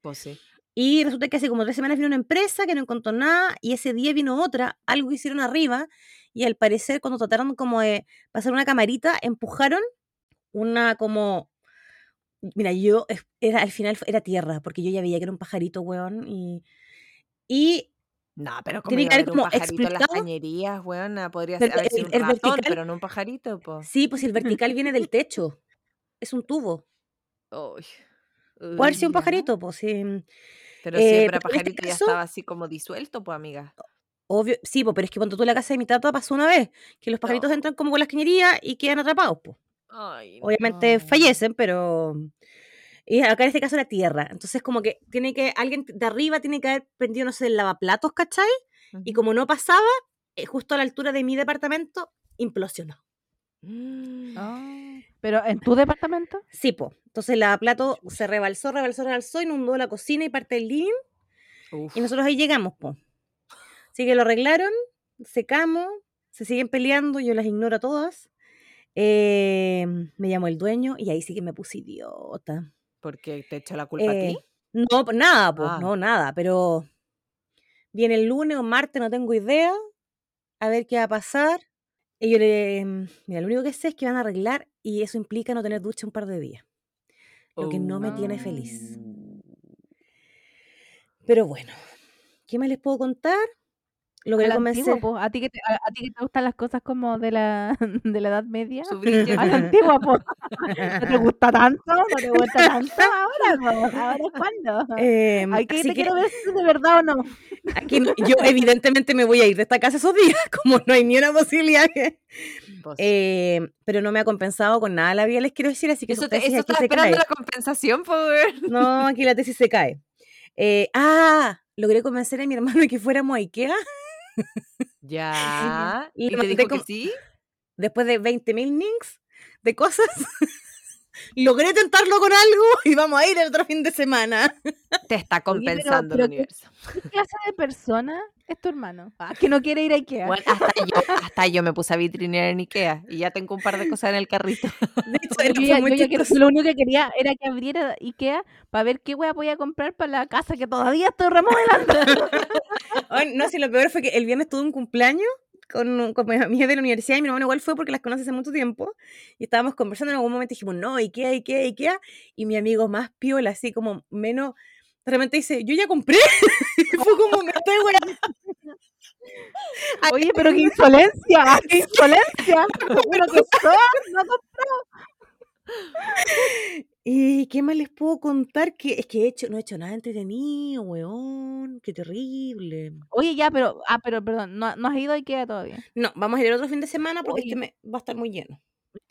Pues sí. Y resulta que hace como tres semanas vino una empresa que no encontró nada y ese día vino otra, algo hicieron arriba y al parecer cuando trataron como de pasar una camarita, empujaron una como... Mira, yo era al final era tierra, porque yo ya veía que era un pajarito, weón, y... Y No, pero como Tiene que haber haber un como pajarito en las explicado. cañerías, weona, podría ser, el- un ratón, vertical- pero no un pajarito, po. sí, pues el vertical viene del techo, es un tubo. Uy. Puede haber sido un pajarito, pues sí. Pero Eh, siempre este pajarito ya caso- estaba así como disuelto, pues amiga. Obvio, sí, pues, pero es que cuando tú en la casa de mi tata pasó una vez, que los pajaritos No. entran como con las cañerías y quedan atrapados, pues. Ay, Obviamente no. fallecen, pero... Y acá en este caso era tierra. Entonces como que tiene que, alguien de arriba tiene que haber prendido, no sé, el lavaplatos, ¿cachai? Y como no pasaba, eh, justo a la altura de mi departamento, implosionó. Mm. Ah, ¿Pero en tu departamento? Sí, po. Entonces el lavaplato se rebalsó, rebalsó, rebalsó, inundó la cocina y parte del living. Uf. Y nosotros ahí llegamos, po. Así que lo arreglaron, secamos, se siguen peleando, yo las ignoro a todas. Eh, me llamó el dueño y ahí sí que me puse idiota. Porque te echa la culpa a Eh, ti. no, nada, pues, Ah. no, nada, pero viene el lunes o martes, no tengo idea, a ver qué va a pasar. Y yo le, mm, mira, lo único que sé es que van a arreglar y eso implica no tener ducha un par de días. Lo que no me tiene feliz. Oh. Pero bueno, ¿qué más les puedo contar? A Logré antigua, convencer. po. ¿A ti, que te, a, a ti que te gustan las cosas como de la, de la Edad Media. A la antigua, po. ¿No te gusta tanto? ¿No te gusta tanto? Ahora, po. ¿Ahora es cuándo? Em, Hay que te que quiero ver si de verdad o no. aquí yo evidentemente me voy a ir de esta casa esos días, como no hay ni una posibilidad que... Eh, pero no me ha compensado con nada la vida, les quiero decir, así que eso te, tesis eso se esperando cae. la compensación, pues. No, aquí la tesis se cae. Eh, ah, logré convencer a mi hermano de que fuéramos a Ikea Ya. Y ¿Y te dijo como- que sí? después de 20.000 ninks de cosas. Logré tentarlo con algo y vamos a ir el otro fin de semana. Te está compensando pero el universo. ¿Qué clase de persona es tu hermano? Ah, que no quiere ir a Ikea. Bueno, hasta yo, hasta yo me puse a vitrinear en Ikea y ya tengo un par de cosas en el carrito. De hecho, yo, fue ya- muy yo ya quiero- chistoso. lo único que quería era que abriera Ikea para ver qué wea podía comprar para la casa que todavía estoy remodelando. No, si lo peor fue que el viernes tuve un cumpleaños con, con mis amigas de la universidad y mi hermano igual fue porque las conoce hace mucho tiempo y estábamos conversando en algún momento y dijimos, no, Ikea, Ikea, Ikea y mi amigo más piola, así como menos, de repente dice, yo ya compré y fue como, me estoy weando. Oye, pero qué insolencia, qué insolencia. Pero que son, no ¿Y qué más les puedo contar? Que es que he hecho, no he hecho nada entretenido, weón, qué terrible. Oye, ya, pero, ah, pero perdón, no, no has ido a Ikea todavía. No, vamos a ir el otro fin de semana porque Oye. este me, va a estar muy lleno.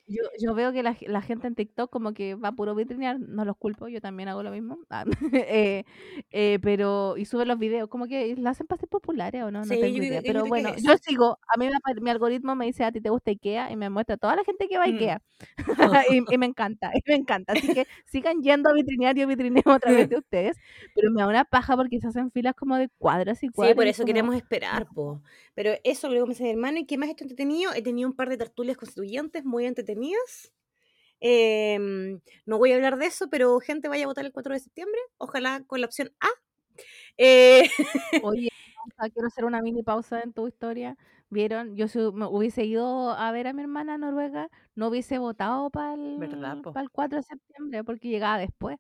Yo, yo veo que la, la gente en TikTok como que va puro vitrinear, no los culpo, yo también hago lo mismo. Ah, eh, eh, pero, y sube los videos, como que la hacen para ser populares o no, no Sí, yo tengo creo- idea. yo Pero que bueno, yo sigo, a mí me mi algoritmo me dice a ti te gusta Ikea y me muestra a toda la gente que va a Mm. Ikea. y, y me encanta, y me encanta. Así que sigan yendo a vitrinear, yo vitrineo a través de ustedes. Pero me da una paja porque se hacen filas como de cuadras y cuadras. Sí, por eso como, queremos esperar, po. Pero eso luego me dice mi hermano. ¿Y qué más he hecho entretenido? He tenido un par de tertulias constituyentes muy entretenidas. Em, no voy a hablar de eso, pero gente vaya a votar el 4 de septiembre. Ojalá con la opción A. Eh, Oye, quiero hacer una mini pausa en tu historia. ¿Vieron? Yo si me hubiese ido a ver a mi hermana a Noruega, no hubiese votado para el, ¿Verdad, po? 4 de septiembre porque llegaba después.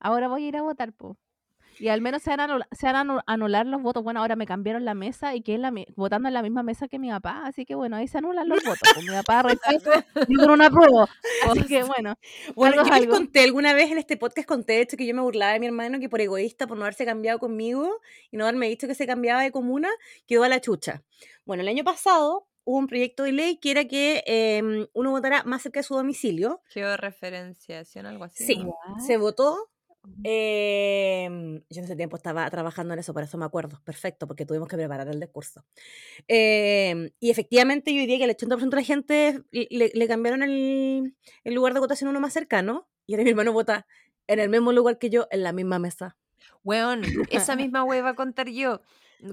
Ahora voy a ir a votar, po. Y al menos se van, a se van a anu- anular los votos. Bueno, ahora me cambiaron la mesa y que es la votando en la misma mesa que mi papá, así que bueno, ahí se anulan los votos. Pues mi papá rechazo y con una prueba. Así que bueno, Bueno, algo yo es les algo. conté alguna vez en este podcast, conté de hecho que yo me burlaba de mi hermano que por egoísta, por no haberse cambiado conmigo y no haberme dicho que se cambiaba de comuna, quedó a la chucha. Bueno, el año pasado hubo un proyecto de ley que era que em, uno votara más cerca de su domicilio. Georreferenciación, algo así. Sí, ¿no? se votó. Em, yo en ese tiempo estaba trabajando en eso, por eso me acuerdo, perfecto, porque tuvimos que preparar el discurso. Em, y efectivamente yo diría que el 80% de la gente le, le- le cambiaron el, el lugar de votación a uno más cercano, y ahora mi hermano vota en el mismo lugar que yo, en la misma mesa. Weón, esa misma wea iba a contar yo.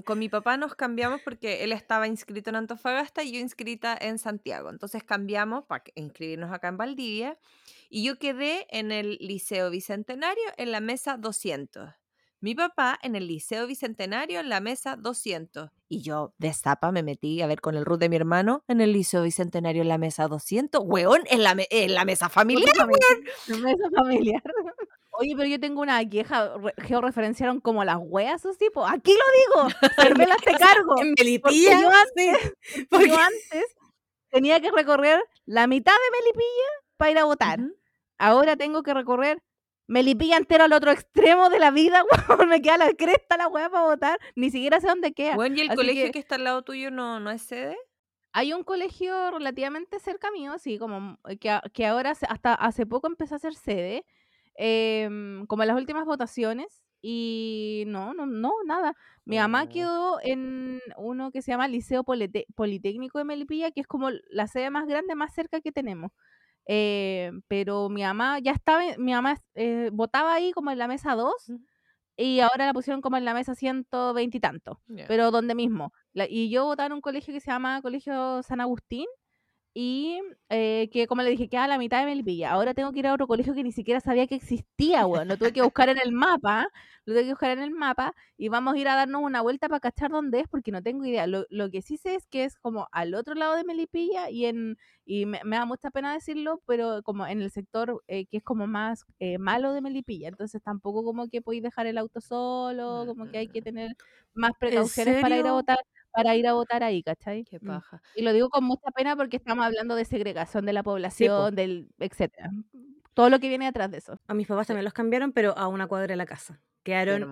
Con mi papá nos cambiamos porque él estaba inscrito en Antofagasta y yo inscrita en Santiago. Entonces cambiamos para inscribirnos acá en Valdivia y yo quedé en el Liceo Bicentenario en la mesa 200. Mi papá en el Liceo Bicentenario en la mesa 200. Y yo de zapa me metí a ver con el root de mi hermano en el Liceo Bicentenario en la mesa 200. Weón, en la, me- en la mesa familiar. La mesa familiar. Oye, pero yo tengo una queja. re- Georreferenciaron como las weas, esos tipos. Aquí lo digo. Cervela te cargo. En Porque Melipilla, yo sí, Yo porque- antes tenía que recorrer la mitad de Melipilla para ir a votar. Ahora tengo que recorrer Melipilla entero al otro extremo de la vida, weón. Me queda la cresta la weá para votar. Ni siquiera sé dónde queda. ¿y el Así colegio que- que... está al lado tuyo no, no es sede? Hay un colegio relativamente cerca mío, sí, como eh, que, que ahora hasta hace poco empezó a ser sede, em, como en las últimas votaciones, y no, no, no, nada. Mi mamá Oh. quedó en uno que se llama Liceo Polite- Politécnico de Melipilla, que es como la sede más grande, más cerca que tenemos. Eh, pero mi mamá ya estaba, mi mamá eh, votaba ahí como en la mesa 2 Ujú. y ahora la pusieron como en la mesa 120 y tanto pero donde mismo. La- y yo votaba en un colegio que se llama Colegio San Agustín y eh, que, como le dije, queda a la mitad de Melipilla. Ahora tengo que ir a otro colegio que ni siquiera sabía que existía, weón. Lo tuve que buscar en el mapa, lo tuve que buscar en el mapa y vamos a ir a darnos una vuelta para cachar dónde es porque no tengo idea. Lo, lo que sí sé es que es como al otro lado de Melipilla y en y me, me da mucha pena decirlo, pero como en el sector eh, que es como más eh, malo de Melipilla. Entonces tampoco como que podéis dejar el auto solo, como que hay que tener más precauciones para ir a votar para ir a votar ahí, ¿cachai? Qué Mm. paja. Y lo digo con mucha pena porque estamos hablando de segregación de la población, po. del etcétera. Todo lo que viene detrás de eso. A mis papás también los cambiaron, pero a una cuadra de la casa. Quedaron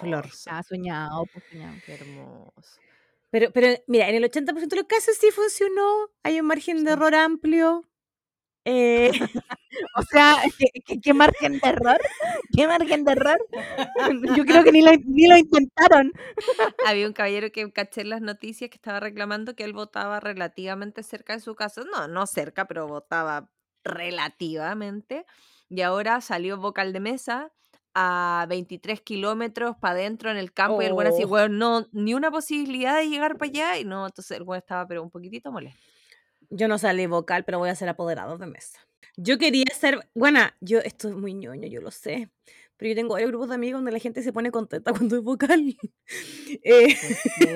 flor. Ah, soñado, pues, soñado. Qué hermoso. Pero, pero mira, en el 80% de los casos sí funcionó. Hay un margen de error amplio. Eh, O sea, ¿qué, qué, qué margen de error? ¿Qué margen de error? Yo creo que ni lo, ni lo intentaron. Había un caballero que caché en las noticias que estaba reclamando que él votaba relativamente cerca de su casa. No, no cerca, pero votaba relativamente. Y ahora salió vocal de mesa a 23 kilómetros para adentro en el campo. Y el bueno así, Oh. weón, no, ni una posibilidad de llegar para allá. Y no, entonces el weón estaba pero un poquitito molesto. yo no salí vocal, pero voy a ser apoderado de mesa. Yo quería ser, bueno, yo, esto es muy ñoño, yo lo sé, pero yo tengo varios grupos de amigos donde la gente se pone contenta cuando es vocal. Eh,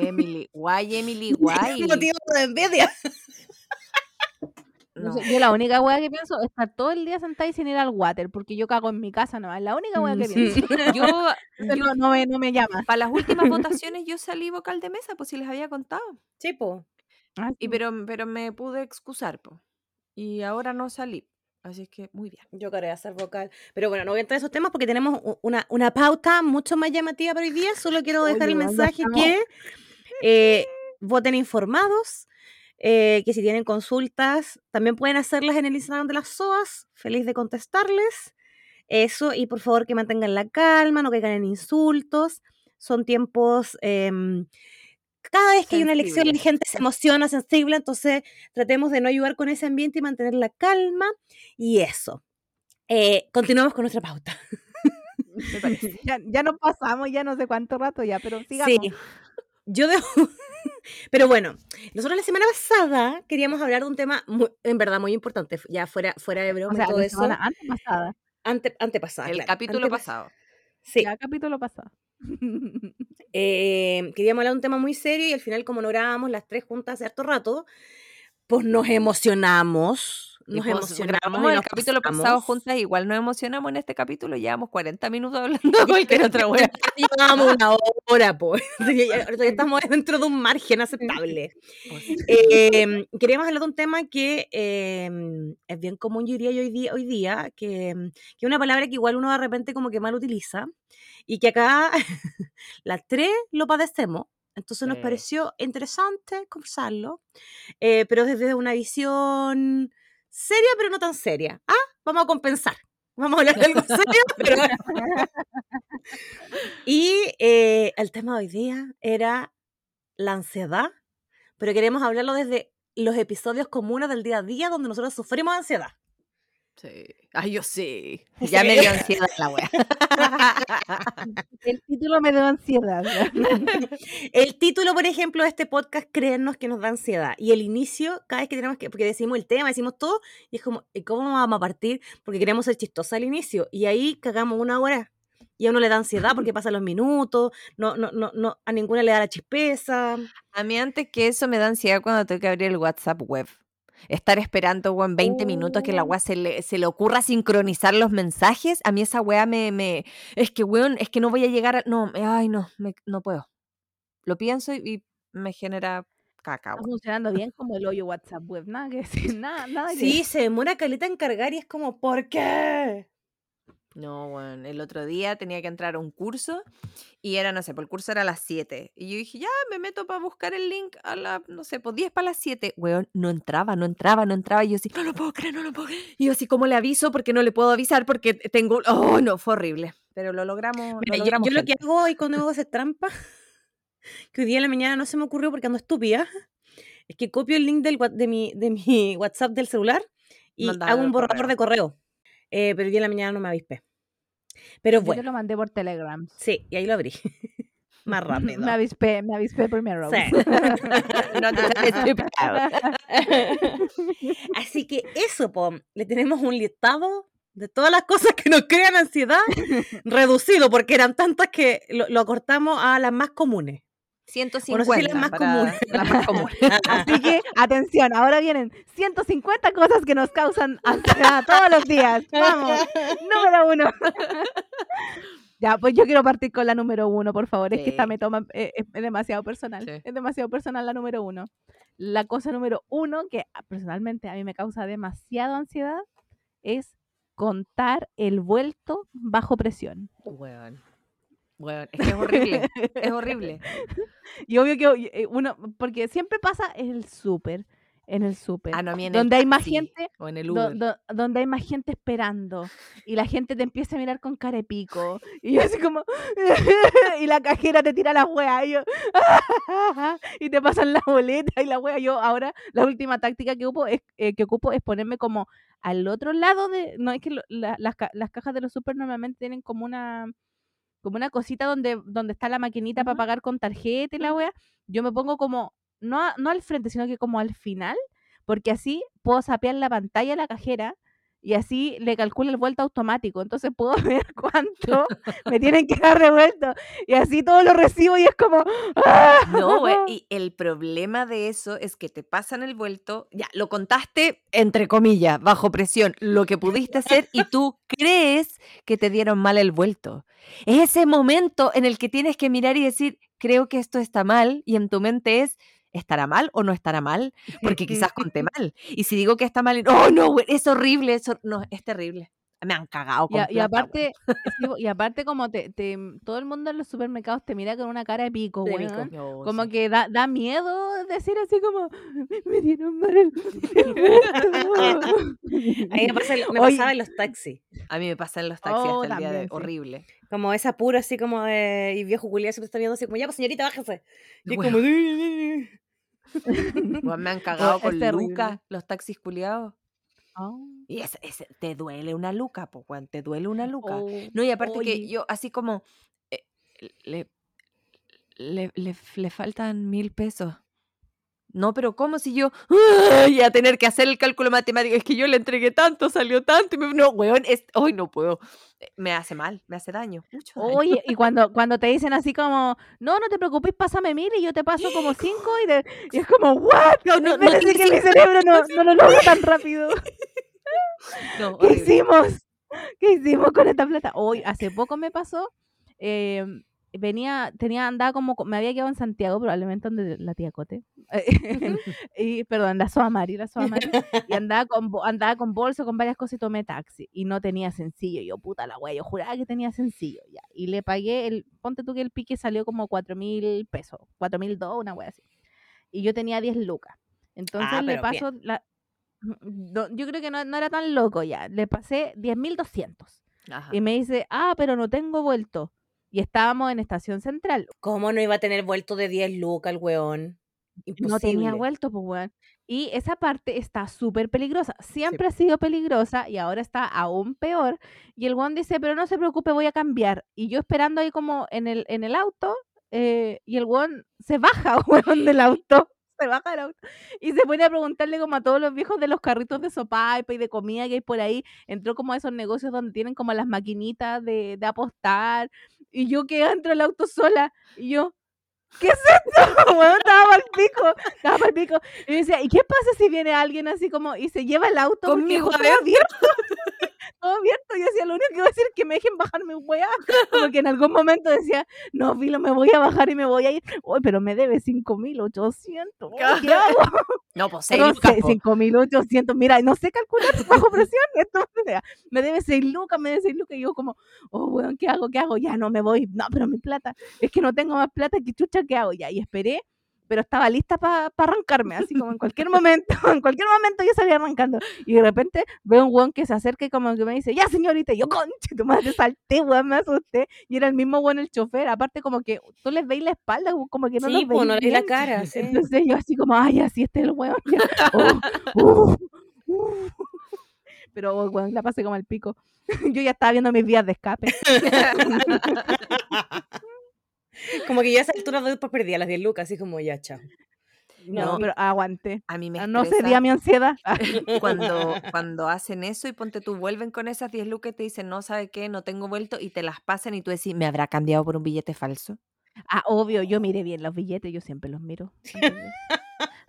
Emily, guay, Emily, es guay. motivo de envidia. No No. sé, yo la única wea que pienso es estar todo el día sentada y sin ir al water, porque yo cago en mi casa nomás. La única wea que Mm, pienso. Yo, no, no me, no me llama. para las últimas votaciones yo salí vocal de mesa, pues si les había contado. Sí, po. Ah, Y pero, pero me pude excusar, po. Y ahora no salí. Así es que muy bien. Yo quería ser vocal. Pero bueno, no voy a entrar en esos temas porque tenemos una, una pauta mucho más llamativa para hoy día. Solo quiero dejar Oye, el mensaje que eh, voten informados, eh, que si tienen consultas también pueden hacerlas en el Instagram de las SOAS. Feliz de contestarles. Eso, y por favor que mantengan la calma, no caigan en insultos. Son tiempos... em, cada vez que hay una elección la gente se emociona, sensible, entonces tratemos de no ayudar con ese ambiente y mantener la calma. Y eso. Eh, continuamos con nuestra pauta. Me parece. Ya, ya nos pasamos, ya no sé cuánto rato ya, pero sigamos. Sí. Yo debo. Pero bueno, nosotros la semana pasada queríamos hablar de un tema muy- en verdad muy importante, ya fuera, fuera de broma O sea, todo la eso. semana antes pasada. Ante, antepasada. El claro, capítulo antepas- pasado. Sí. Ya, capítulo pasado. Eh, queríamos hablar de un tema muy serio y al final, como no grabamos las tres juntas hace harto rato, pues nos emocionamos Y nos pues, emocionamos. y el nos capítulo pasado pasamos. juntas, igual nos emocionamos en este capítulo. Llevamos 40 minutos hablando de cualquier otra wea. Llevábamos una hora, pues. Estamos dentro de un margen aceptable. Pues, Eh, queríamos hablar de un tema que eh, es bien común, yo diría, hoy día, hoy día que, que es una palabra que igual uno de repente como que mal utiliza y que acá las tres lo padecemos. Entonces nos pareció interesante conversarlo, eh, pero desde una visión seria, pero no tan seria. Ah, vamos a compensar. Vamos a hablar de algo serio, pero... Y eh, el tema de hoy día era la ansiedad, pero queremos hablarlo desde los episodios comunes del día a día donde nosotros sufrimos ansiedad. Sí. Ay, yo sí. Sí. Ya me dio ansiedad la wea. El título me dio ansiedad. El título, por ejemplo, de este podcast, Creernos que nos da ansiedad. Y el inicio, cada vez que tenemos que, porque decimos el tema, decimos todo, y es como, ¿y cómo vamos a partir? Porque queremos ser chistosos al inicio. Y ahí cagamos una hora. Y a uno le da ansiedad porque pasan los minutos, no, no, no, no, a ninguna le da la chispeza. A mí antes que eso me da ansiedad cuando tengo que abrir el WhatsApp web. Estar esperando, weón, 20 minutos que la Oh. weá se le, se le ocurra sincronizar los mensajes. A mí esa weá me, me... Es que, weón, es que no voy a llegar a... No, me- ay, no, me- no puedo. Lo pienso y, y me genera caca, Está funcionando bien como el hoyo WhatsApp web. Nada que decir, nada, nada que Sí, se demora caleta en cargar y es como, ¿por qué? No, weón, el otro día tenía que entrar a un curso y era, no sé, pues el curso era a las 7. Y yo dije, ya, me meto para buscar el link a la, no sé, pues 10 para las 7. Weón, no entraba, no entraba, no entraba. Y yo así, no lo puedo creer, no lo puedo creer. Y yo así, ¿cómo le aviso? Porque no le puedo avisar porque tengo... Oh, no, fue horrible. Pero lo logramos, Mira, lo yo, logramos. yo lo que hago hoy cuando hago hacer trampa, que hoy día en la mañana no se me ocurrió porque ando estúpida, es que copio el link del, de, mi, de mi WhatsApp del celular y hago un borrador correo. de correo. Eh, pero día en la mañana no me avispé. Pero Yo bueno, lo mandé por Telegram. sí, y ahí lo abrí. Más rápido. Me avispé, me avispé por mi arroba. Sí. no te. Así que eso, po, le tenemos un listado de todas las cosas que nos crean ansiedad, reducido, porque eran tantas que lo, lo acortamos a las más comunes. 150 Bueno, sí, las más comunes. Así que, atención, ahora vienen 150 cosas que nos causan ansiedad todos los días. Vamos, número uno. Ya, pues yo quiero partir con la número uno, por favor. Es que esta Sí. me toma, eh, es, demasiado personal. Sí. Es demasiado personal la número uno. La cosa número uno que ah, personalmente a mí me causa demasiado ansiedad es contar el vuelto bajo presión. Weón. Weón, es que es horrible. Es horrible. Y obvio que eh, uno, porque siempre pasa en el súper, en el súper, Ah, no, en el donde hay más taxi gente, O en el Uber. do- donde hay más gente esperando y la gente te empieza a mirar con cara de pico y yo así como y la cajera te tira la wea y yo y te pasan la boleta y la wea yo ahora la última táctica que ocupo es eh, que ocupo es ponerme como al otro lado de no es que lo- la- las, las cajas de los super normalmente tienen como una como una cosita donde donde está la maquinita para pagar con tarjeta y la wea yo me pongo como no, no al frente, sino que como al final, porque así puedo sapear la pantalla a la cajera y así le calcula el vuelto automático. Entonces puedo ver cuánto me tienen que dar revuelto y así todo lo recibo y es como... No, güey, y el problema de eso es que te pasan el vuelto, ya, lo contaste, entre comillas, bajo presión, lo que pudiste hacer y tú crees que te dieron mal el vuelto. Es ese momento en el que tienes que mirar y decir, creo que esto está mal, y en tu mente es, ¿estará mal o no estará mal? Porque quizás conté mal. Y si digo que está mal, oh, no, güey, es horrible, eso, no, es terrible. Me han cagado Y, con a- y plata, güey. aparte, y aparte como te, te- todo el mundo en los supermercados te mira con una cara de pico, pico. No, Como sí. que da, da miedo decir así como, me dieron mal el vuelto". A mí me, pasa, me Oye, pasaba en los taxis. A mí me pasa en los taxis Oh, hasta el día de sí. horrible. Como ese apuro así como de... Y viejo culiado siempre está viendo así como, ya, pues señorita, bájese. Y Weón. como... Me han cagado es con terrible. lucas los taxis culiados. Oh. Y ese, ese- te duele una luca, weón, te duele una luca. Oh, No, y aparte que yo, así como, eh, le, le, le- le faltan mil pesos. No, pero ¿cómo si yo y a tener que hacer el cálculo matemático? Es que yo le entregué tanto, salió tanto. Y me, no, weón, es, hoy no puedo. Eh, Me hace mal, me hace daño, mucho daño. Oye, y cuando, cuando te dicen así como, no, no te preocupes, pásame mil y yo te paso como cinco y, de- y es como, ¿what? No, no, no que mi cerebro no, no lo logra tan rápido. No, ¿Qué hicimos? ¿Qué hicimos con esta plata? Hoy, hace poco me pasó, em, venía, tenía, andaba como, co- me había quedado en Santiago, probablemente donde la tía Cote, y, perdón, la Soa Mari, la Soa Mari, y andaba con, andaba con bolso, con varias cosas y tomé taxi, y no tenía sencillo, yo puta la wea, yo juraba que tenía sencillo, ya, y le pagué, el, ponte tú que el pique salió como cuatro mil pesos, cuatro mil dos, una wea así, y yo tenía 10 lucas, entonces Ah, le bien. paso, la, no, yo creo que no, no era tan loco ya. Le pasé 10.200. Ajá. Y me dice, ah, pero no tengo vuelto. Y estábamos en Estación Central. ¿Cómo no iba a tener vuelto de 10 lucas el weón? No tenía Imposible. vuelto, pues, weón. Y esa parte está súper peligrosa. Siempre ha sido peligrosa y ahora está aún peor. Y el weón dice, pero no se preocupe, voy a cambiar. Y yo esperando ahí como en el, en el auto, eh, y el weón se baja, weón, del auto. Se baja del auto. Y se pone a preguntarle como a todos los viejos de los carritos de sopaipa y de comida que hay por ahí. Entró como a esos negocios donde tienen como las maquinitas de, de apostar. Y yo que entro al auto sola. Y yo, ¿qué es esto? Weón, estaba mal pico, estaba mal pico. Y me decía, ¿y qué pasa si viene alguien así como y se lleva el auto? Conmigo abierto. Todo abierto. Yo decía, lo único que voy a decir es que me dejen bajarme un weá. Porque en algún momento decía, no, Filo, me voy a bajar y me voy a ir. Uy, pero me debe 5.800. Uy, ¿Qué hago? No, pues seis No lucas, sé, po. 5.800. Mira, no sé calcular bajo presión. Sea, me debe 6 lucas, me debe 6 lucas. Y yo como, oh, weón, ¿qué hago? ¿Qué hago? Ya no me voy. No, pero mi plata. Es que no tengo más plata. ¿Qué chucha qué hago? Ya, y esperé. Pero estaba lista para arrancarme, así como en cualquier momento, en cualquier momento yo salía arrancando. Y de repente veo un weón que se acerca y como que me dice, ya señorita, y yo, conche, tu madre, salté, weón, me asusté. Y era el mismo weón el chofer, aparte como que tú les veis la espalda, como que no sí, los veis no la cara. Sí. Entonces yo así como, ay, así este es el weón. oh, uh, uh. Pero oh, weón, la pasé como al pico. Yo ya estaba viendo mis vías de escape. Como que ya a esa altura por perdida las 10 lucas, así como ya, chao. No, No. pero aguanté. A mí me Ah, No sería mi ansiedad. cuando, cuando hacen eso y ponte tú, vuelven con esas 10 lucas y te dicen, no, ¿sabe qué? No tengo vuelto y te las pasan y tú decís, ¿me habrá cambiado por un billete falso? Ah, obvio, yo miré bien los billetes, yo siempre los miro.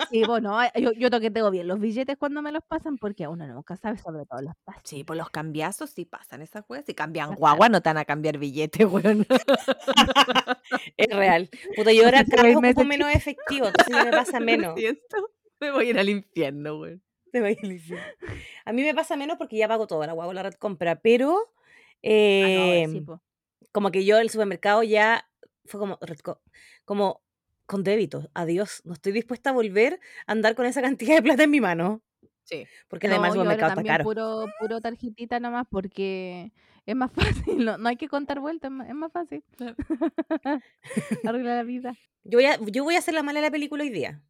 Sí, bueno, yo, yo toqueteo bien los billetes cuando me los pasan porque uno nunca sabe, sobre todo los pasos. Sí, por los cambiazos sí pasan esas weas. Si cambian guagua, no te van a cambiar billete, weón. Es real. Puta, yo ahora ocupo ese menos efectivo, entonces me pasa menos. Me voy a ir al infierno, weón. Te voy a decir. A mí me pasa menos porque ya pago todo, la hago la red compra, pero Ah, no, sí, em, como que yo el supermercado ya fue como, como con débito. Adiós, no estoy dispuesta a volver a andar con esa cantidad de plata en mi mano. Sí. Porque además el No, yo ahora supermercado está caro. puro, puro tarjetita nomás porque es más fácil, no, no hay que contar vueltas, es más, más fácil. Arregla la vida. Yo voy, a, yo voy a hacer la mala de la película hoy día.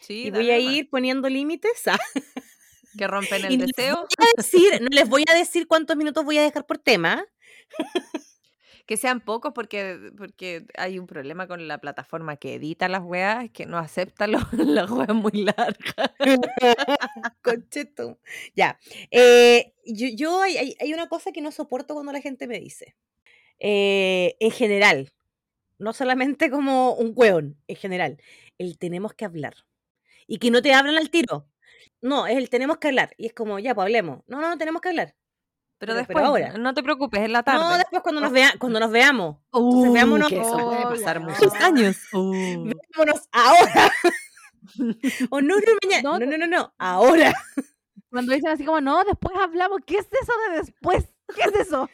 Sí, y voy a ir poniendo límites. ah, Que rompen y el no les deseo. voy a decir, no les voy a decir cuántos minutos voy a dejar por tema. Que sean pocos porque, porque hay un problema con la plataforma que edita las weas, que no acepta lo- las weas muy largas. Concheto. Ya. eh, yo yo hay, hay- una cosa que no soporto cuando la gente me dice. Eh, en general. No solamente como un hueón, en general. El tenemos que hablar. Y que no te hablan al tiro. No, es el tenemos que hablar. Y es como, ya, pues hablemos. No, no, no tenemos que hablar. Pero, Pero- después, pero ahora. no te preocupes, es la tarde. No, después cuando nos, vea, cuando nos veamos. Entonces, Uh, veámonos, que eso puede pasar muchos años. Uh. veámonos ahora. o no, no, mañana. No, No, no, no, no. Ahora. Cuando dicen así como, no, después hablamos, ¿qué es eso de después? ¿Qué es eso?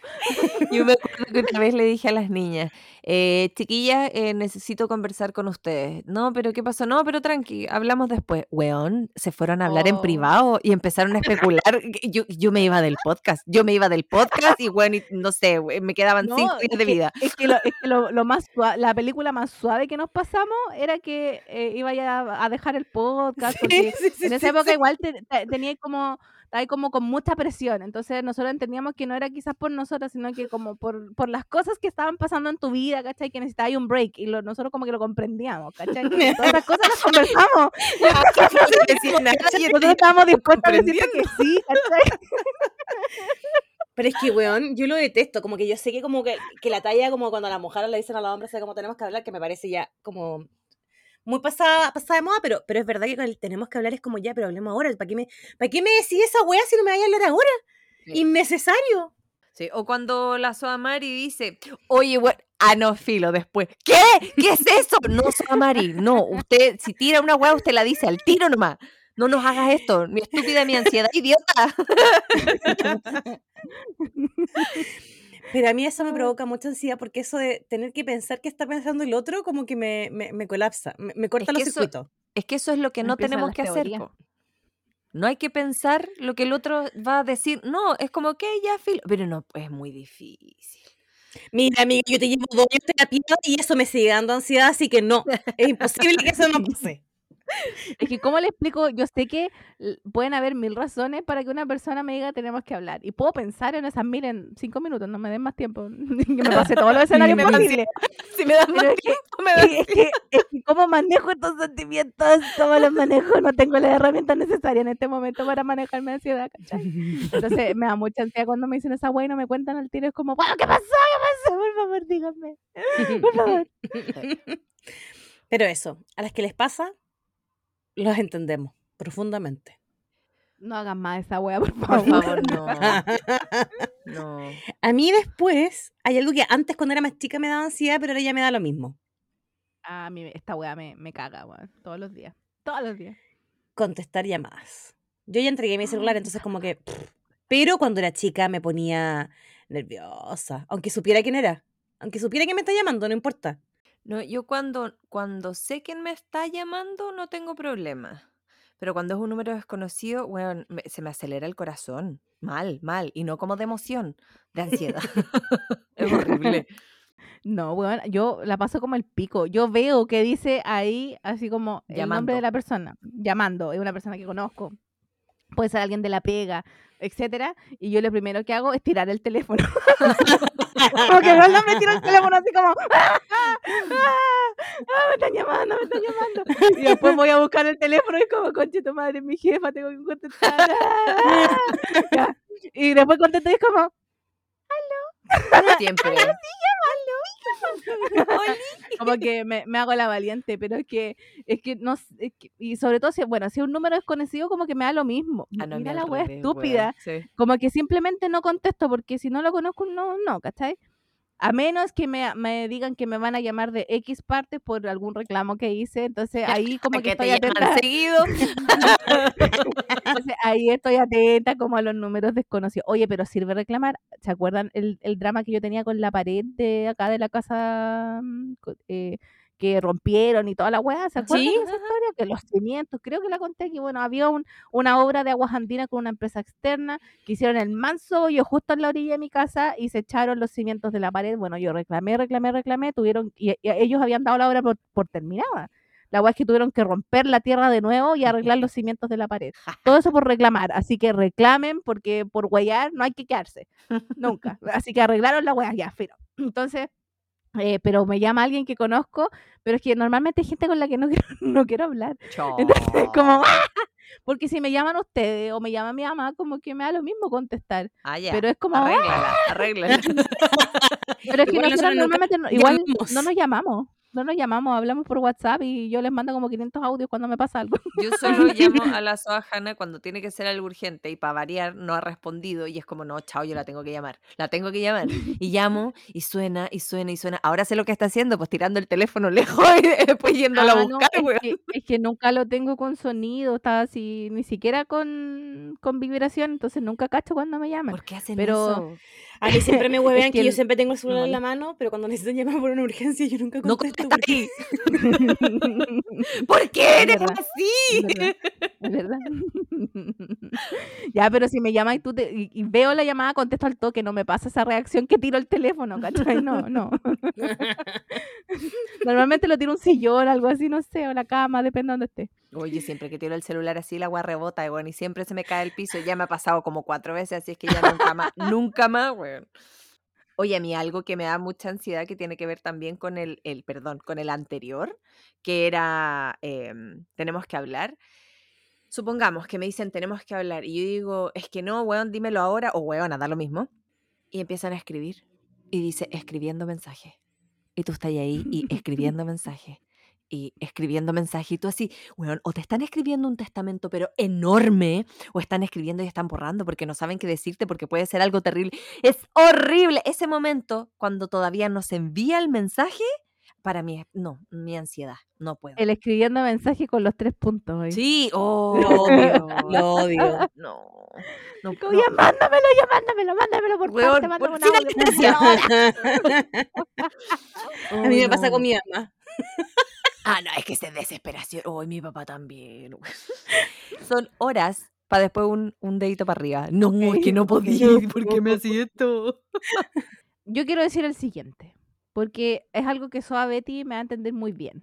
Yo me acuerdo que una vez le dije a las niñas, eh, chiquillas, eh, necesito conversar con ustedes. No, pero ¿qué pasó? No, pero tranqui, hablamos después. Weón, se fueron a hablar en Oh. privado y empezaron a especular. Yo, yo me iba del podcast, yo me iba del podcast y bueno, y no sé, we- me quedaban No, cinco es días de que- vida. Es que, lo, es que lo, lo más sua- la película más suave que nos pasamos era que eh, iba ya a dejar el podcast, porque Sí, sí, en esa sí, época sí. igual te- te- tenía como, estaba como con mucha presión, entonces nosotros entendíamos que no era quizás por nosotros, sino que como por, por las cosas que estaban pasando en tu vida, ¿cachai? Que necesitabas un break, y lo- nosotros como que lo comprendíamos, ¿cachai? Todas esas cosas las conversamos, nosotros estábamos dispuestos a decirte que sí, ¿cachai? Pero es que, weón, yo lo detesto. Como que yo sé que como que, que la talla, como cuando a las mujeres le dicen a los hombres, o sea, como tenemos que hablar, que me parece ya como muy pasada, pasada de moda, pero, pero es verdad que tenemos que hablar es como ya, pero hablemos ahora. ¿Para qué me, para qué me decís esa weá si no me vayas a hablar ahora? Sí. Innecesario. Sí, o cuando la Soamari dice, oye, bueno, ah, no, filo, después, ¿qué? ¿Qué es eso? No, Soamari, no, usted, si tira una hueá, usted la dice al tiro nomás. No nos hagas esto, mi estúpida, mi ansiedad, idiota. Pero a mí eso me provoca mucha ansiedad porque eso de tener que pensar qué está pensando el otro como que me, me, me colapsa, me, me corta los eso- circuitos. Es que eso es lo que no tenemos que hacer. teorías. No hay que pensar lo que el otro va a decir. No, es como que ya, filo. Pero no, es muy difícil. Mira, amiga, yo te llevo dos años terapia y eso me sigue dando ansiedad, así que no, es imposible que eso no pase. Es que, ¿cómo le explico? Yo sé que pueden haber mil razones para que una persona me diga tenemos que hablar. Y puedo pensar en esas mil en cinco minutos, no me den más tiempo. que me pase todos los escenarios da posibles. Si me das más es que, tiempo, me das es, que, es que cómo manejo estos sentimientos, cómo los manejo, no tengo las herramientas necesarias en este momento para manejar mi ansiedad, ¿cachai? Entonces me da mucha ansiedad cuando me dicen esa wey y no me cuentan al tiro. Es como, bueno, ¿qué pasó? ¿Qué pasó? Por favor, díganme. Por favor. Pero eso, a las que les pasa, los entendemos profundamente. No hagan más esa wea, por Por favor. favor, no. No. A mí después hay algo que antes cuando era más chica me daba ansiedad, pero ahora ya me da lo mismo. A mí esta wea me, me caga, weón. Todos los días. Todos los días. Contestar llamadas. Yo ya entregué mi celular, entonces como que... pff. Pero cuando era chica me ponía nerviosa, aunque supiera quién era. Aunque supiera que me está llamando, no importa. No, yo cuando, cuando sé quién me está llamando no tengo problema. Pero cuando es un número desconocido, me- se me acelera el corazón. Mal, mal. Y no como de emoción, de ansiedad. es horrible. No, weón, yo la paso como el pico. Yo veo que dice ahí, así como el nombre Llamando. de la persona, llamando, es una persona que conozco, puede ser alguien de la pega, etcétera, y yo lo primero que hago es tirar el teléfono. como que no me tiro el teléfono así como, ¡ah! ¡ah! ¡ah! me están llamando, me están llamando. Y después voy a buscar el teléfono y como, conche tu madre, mi jefa, tengo que contestar. Y después contesto y es como, Siempre. como que me, me hago la valiente, pero es que, es que no, s- es que- y sobre todo si, bueno, si es un número desconocido, como que me da lo mismo. Ah, no, Mira la wea estúpida, sí. como que simplemente no contesto, porque si no lo conozco, no, no, ¿cachai? A menos que me, me digan que me van a llamar de X partes por algún reclamo que hice, entonces ahí como que estoy atenta, seguido. entonces ahí estoy atenta como a los números desconocidos. Oye, pero sirve reclamar, ¿se acuerdan el, el drama que yo tenía con la pared de acá de la casa mm, eh, que rompieron y toda la weá? ¿Se acuerdan Sí, de esa historia? Que los cimientos, creo que la conté que bueno, había un, una obra de aguas andinas con una empresa externa que hicieron el manso hoyo justo en la orilla de mi casa y se echaron los cimientos de la pared. Bueno, yo reclamé, reclamé, reclamé, tuvieron, y, y ellos habían dado la obra por, por terminada. La weá es que tuvieron que romper la tierra de nuevo y arreglar los cimientos de la pared. Todo eso por reclamar. Así que reclamen porque por huellar no hay que quedarse. Nunca. Así que arreglaron la weá, ya, fino. Entonces, eh, pero me llama alguien que conozco, pero es que normalmente hay gente con la que no quiero, no quiero hablar. Entonces, es como, ¡ah! porque si me llaman ustedes o me llama mi mamá, como que me da lo mismo contestar. Ah, ya. Pero es como, ¡ah! Arréglala, arréglala. Pero es que Igual nosotros normalmente no- igual llamamos. no nos llamamos. No nos llamamos, hablamos por WhatsApp y yo les mando como 500 audios cuando me pasa algo. Yo solo llamo a la Soajana cuando tiene que ser algo urgente y para variar no ha respondido y es como, no, chao, yo la tengo que llamar, la tengo que llamar. Y llamo y suena y suena y suena. Ahora sé lo que está haciendo, pues tirando el teléfono lejos y después yéndola a Ah, no, buscar, es, weón. que, es que nunca lo tengo con sonido, está así, ni siquiera con, con vibración, entonces nunca cacho cuando me llaman. ¿Por qué hacen Pero- eso? A mí siempre me huevean que, que yo siempre tengo el celular en la mano, pero cuando necesitan llamar por una urgencia yo nunca No contesto. contesta porque-. ¿Por qué eres verdad, así? ¿verdad? ¿Es verdad? ya, pero si me llamas y, tú te- y, y veo la llamada, contesto al toque, no me pasa esa reacción que tiro el teléfono, ¿cachai? No, no. Normalmente lo tiro un sillón, algo así, no sé, o la cama, depende de donde esté. Oye, siempre que tiro el celular así, la agua rebota, weón, y siempre se me cae el piso. Ya me ha pasado como cuatro veces, así es que ya nunca más, nunca más, weón. Oye, a mí algo que me da mucha ansiedad que tiene que ver también con el, el perdón, con el anterior, que era, em, tenemos que hablar. Supongamos que me dicen, tenemos que hablar, y yo digo, es que no, weón, dímelo ahora, o weón, da lo mismo. Y empiezan a escribir, y dice, escribiendo mensaje. Y tú estás ahí, y escribiendo mensaje. Y escribiendo mensajitos así, weón, o te están escribiendo un testamento pero enorme, o están escribiendo y están borrando porque no saben qué decirte porque puede ser algo terrible. Es horrible ese momento cuando todavía nos envía el mensaje. Para mí, no, mi ansiedad, no puedo. El escribiendo mensajes con los tres puntos. hoy. Sí, oh, Lo odio, lo odio. No, no, Como, no. ya mándamelo, ya mándamelo, mándamelo por Weón, parte, por mándame un fin audio, alguien mándame decía un A mí me pasa con mi mamá. Ah, no, es que es de desesperación. Oh, mi papá también. Son horas para después un, un dedito para arriba. No, es que no podía. ok. ¿Por qué me hacía esto? Yo quiero decir el siguiente, porque es algo que Soa Betty me va a entender muy bien.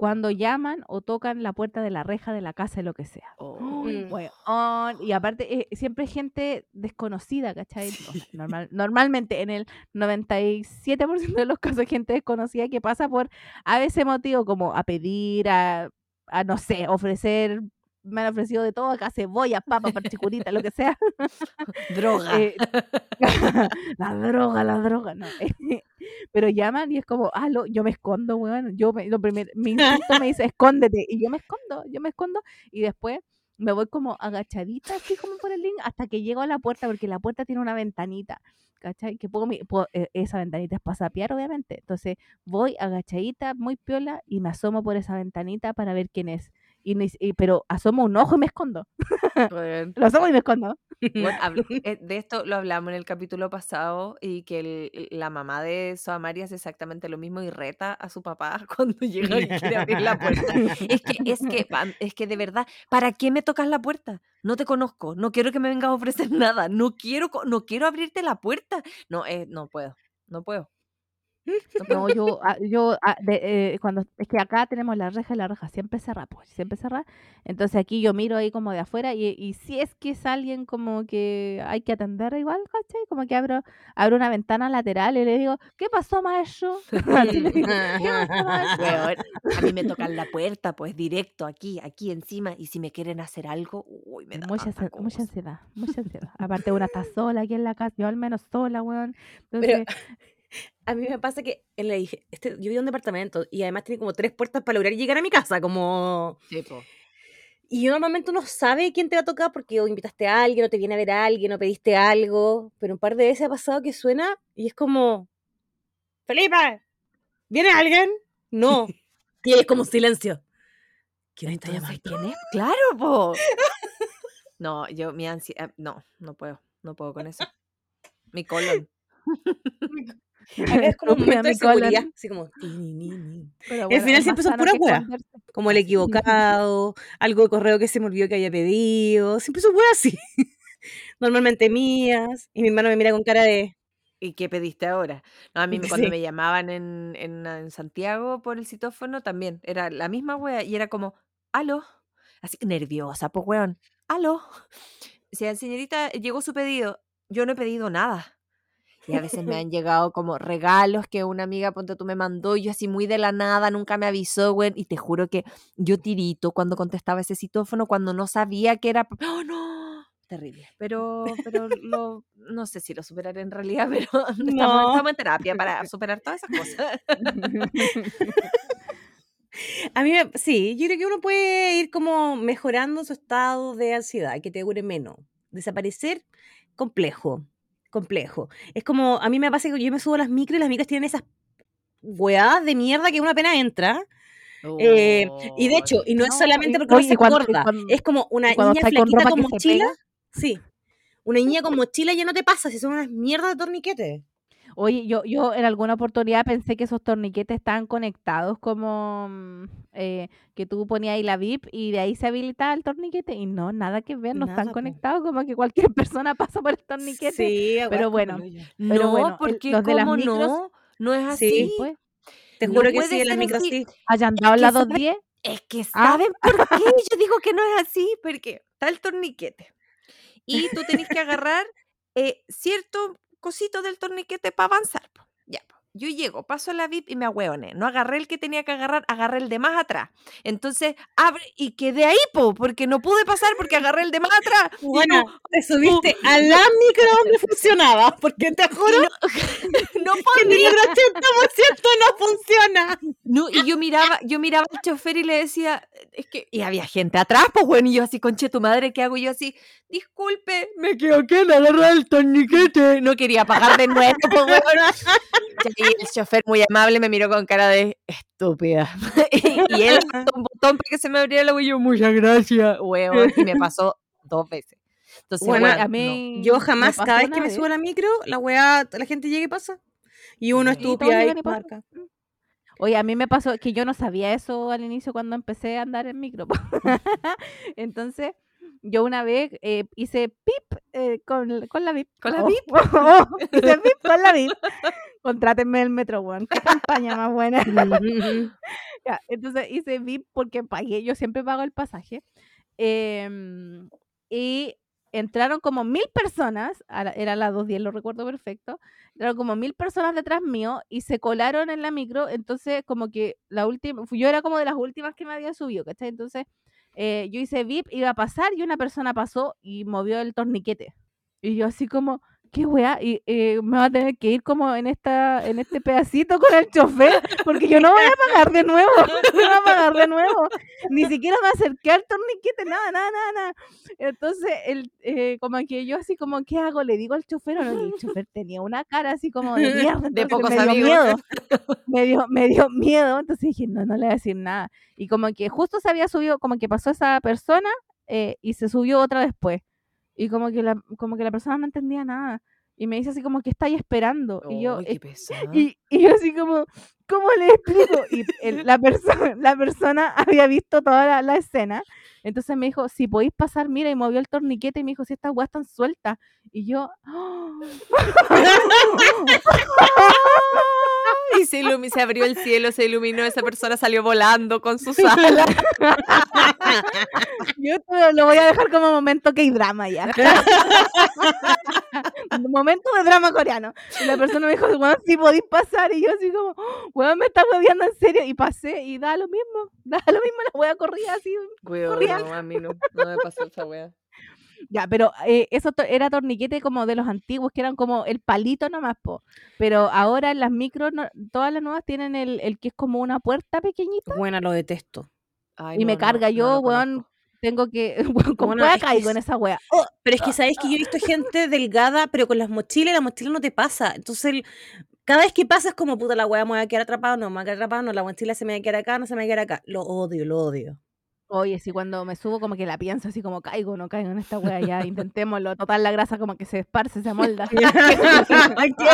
Cuando llaman o tocan la puerta de la reja de la casa, lo que sea. Mm. Weón, y aparte, eh, siempre es gente desconocida, ¿cachai? O sea, normal- normalmente en el 97% de los casos, gente desconocida que pasa por a veces motivo como a pedir, a, a, no sé, ofrecer, me han ofrecido de todo, acá cebollas, papas, parchicuritas, lo que sea. Droga. Eh, la droga, la droga, no. Pero llaman y es como, ah, lo- yo me escondo, weón. Yo me, lo primer, mi instinto me dice, escóndete. Y yo me escondo, yo me escondo. Y después me voy como agachadita, así como por el link, hasta que llego a la puerta, porque la puerta tiene una ventanita. ¿Cachai? Que puedo, puedo- eh, esa ventanita es para sapear, obviamente. Entonces voy agachadita, muy piola, y me asomo por esa ventanita para ver quién es. Y, y- pero asomo un ojo y me escondo. Lo asomo y me escondo. Bueno, eh, de esto lo hablamos en el capítulo pasado y que el- la mamá de Soa María hace exactamente lo mismo y reta a su papá cuando llega y quiere abrir la puerta. Es que, es que, es que de verdad, ¿para qué me tocas la puerta? No te conozco, no quiero que me vengas a ofrecer nada, no quiero, no quiero abrirte la puerta. No, eh, no puedo, no puedo. No yo, ah, yo ah, de- eh, cuando es que acá tenemos la reja y la reja siempre cerrada, pues siempre cerrada. Entonces aquí yo miro ahí como de afuera y, y si es que es alguien como que hay que atender igual, ¿cachai? Como que abro, abro una ventana lateral y le digo, ¿qué pasó, maestro? Weón, a mí me tocan la puerta, pues directo aquí, aquí encima, y si me quieren hacer algo, uy, me da Mucha, mucha ansiedad, mucha ansiedad. Aparte una está sola aquí en la casa, yo al menos sola, weón. Pero Entonces, a mí me pasa que en la, dije- este, yo vivo en un departamento y además tiene como tres puertas para lograr llegar a mi casa, como... Sí, po. Y normalmente uno sabe quién te va a tocar porque o invitaste a alguien, o te viene a ver a alguien, o pediste algo, pero un par de veces ha pasado que suena y es como... Felipe, ¿viene alguien? No. Y ahí es como silencio. ¿Quién está llamando? ¿quién es? Claro, po. No, yo, mi ansiedad, no, no puedo, no puedo con eso. Mi colon. Acá es como un momento de seguridad, así como... pero al final siempre son puras weas. esconderse. Como el equivocado, algo de correo que se me olvidó que había pedido. Siempre son weas así. Normalmente mías. Y mi hermano me mira con cara de... ¿Y qué pediste ahora? No, a mí me- cuando Sí. me llamaban en, en, en Santiago por el citófono también, era la misma wea y era como, aló, así nerviosa, pues weón, aló. O sea, señorita, llegó su pedido, yo no he pedido nada. Y a veces me han llegado como regalos que una amiga, ponte tú, me mandó, y yo así muy de la nada, nunca me avisó, güey, y te juro que yo tirito cuando contestaba ese citófono, cuando no sabía que era... ¡Oh, no! Terrible. Pero, pero lo, no sé si lo superaré en realidad, pero estamos, No. estamos en terapia para superar todas esas cosas. A mí, sí, yo creo que uno puede ir como mejorando su estado de ansiedad, que te dure menos. Desaparecer, complejo, complejo. Es como, a mí me pasa que yo me subo a las micros y las micros tienen esas weadas de mierda que una pena entra. Eh, y de hecho, y no, es No, solamente porque oye, se cuando- es como una niña con flaquita con, se mochila. Sí. Una niña con mochila ya no te pasa, si son unas mierdas de torniquete. Oye, yo, yo en alguna oportunidad pensé que esos torniquetes estaban conectados como mm, eh, que tú ponías ahí la VIP y de ahí se habilitaba el torniquete y no, nada que ver, no Nada, están po. conectados, como que cualquier persona pasa por el torniquete. Sí, pero bueno. Pero no, bueno, el- porque los de las ¿cómo micros- no? No es Sí. así. Después Te no juro que puede sí, en las ser micros así. sí. hayan dado la que sabe- 210. Es que Ah. saben por qué yo digo que no es así, porque está el torniquete. Y tú tenés que agarrar eh, cierto cosito del torniquete para avanzar. po. Ya, po. yo llego, paso la VIP y me ahueoné. No agarré el que tenía que agarrar, agarré el de más atrás. Entonces, abre y quedé ahí, po, porque no pude pasar porque agarré el de más atrás. Bueno, yo, te subiste a la micro donde funcionaba, porque te juro no que el podía. 80% no funciona. No, y yo miraba, yo miraba al chofer y le decía, es que, y había gente atrás, pues bueno, y yo así, conche tu madre, ¿qué hago? Y yo así, disculpe, me equivoqué en agarrar el torniquete. No quería pagar de nuevo, pues bueno. Y el chofer muy amable me miró con cara de estúpida. y, y él apretó un botón para que se me abriera la y yo, muchas gracias, huevón. Y me pasó dos veces. Entonces, Bueno, a no. mí Yo jamás, cada vez que me subo a la micro, la weá, la gente llega y pasa. Y uno. Y estúpida y pasan. marca. Oye, a mí me pasó que yo no sabía eso al inicio cuando empecé a andar en micro. Entonces, yo una vez eh, hice pip eh, con, con la VIP. ¿Con la Oh, VIP? oh, hice pip con la VIP. Contrátenme el Metro One. Qué campaña más buena. Ya, entonces hice VIP porque pagué, yo siempre pago el pasaje. em, y entraron como mil personas, la- era las 2.10, lo recuerdo perfecto, entraron como mil personas detrás mío y se colaron en la micro, entonces como que la última, yo era como de las últimas que me había subido, ¿cachai? Entonces eh, yo hice VIP, iba a pasar y una persona pasó y movió el torniquete. Y yo así como, qué weá, y eh, me va a tener que ir como en esta, en este pedacito con el chofer, porque yo no voy a pagar de nuevo, no voy a pagar de nuevo. Ni siquiera me acerqué al torniquete, nada, nada, nada, nada. Entonces, el, eh, como que yo así como, ¿qué hago? ¿Le digo al chofer o no? Y el chofer tenía una cara así como de mierda. De entonces pocos me dio amigos. miedo. Me dio, me dio miedo, entonces dije, no, no le voy a decir nada. Y como que justo se había subido, como que pasó esa persona eh, y se subió otra después. Y como que, la, como que la persona no entendía nada. Y me dice así como, ¿qué estáis esperando? Y yo, Ay, "Eh, qué y, y yo así como, ¿cómo le explico? Y el- la, persona, la persona había visto toda la, la escena. Entonces me dijo, si podéis pasar, mira, y movió el torniquete y me dijo, si estas weas están sueltas. Y yo, Y se, ilumi- se abrió el cielo, se iluminó, esa persona salió volando con sus alas. yo lo voy a dejar como momento que hay drama ya. momento de drama coreano. Y la persona me dijo, weón, si podéis pasar. Y yo así como, weón, me está hueveando en serio. Y pasé y da lo mismo, da lo mismo, la wea corría así. Weón, Corría. no, a mí no, no me pasó esa wea. Ya, pero eh, eso to- era torniquete como de los antiguos, que eran como el palito nomás, po. Pero ahora las micros, no- todas las nuevas tienen el, el que es como una puerta pequeñita Buena, lo detesto. Ay, y me no, carga. no Yo, weón, tengo que. Bueno, wea es que caigo es- en esa wea. Pero es que sabéis que yo he visto gente delgada, pero con las mochilas la mochila no te pasa. Entonces, el- cada vez que pasa es como, puta, la weá me voy a quedar atrapado, no me voy a quedar atrapado, no, la mochila se me va a quedar acá, no se me va a quedar acá. Lo odio, lo odio. Oye, si cuando me subo como que la pienso así como caigo, no caigo en esta wea, ya intentémoslo. Total, la grasa como que se esparce, se amolda.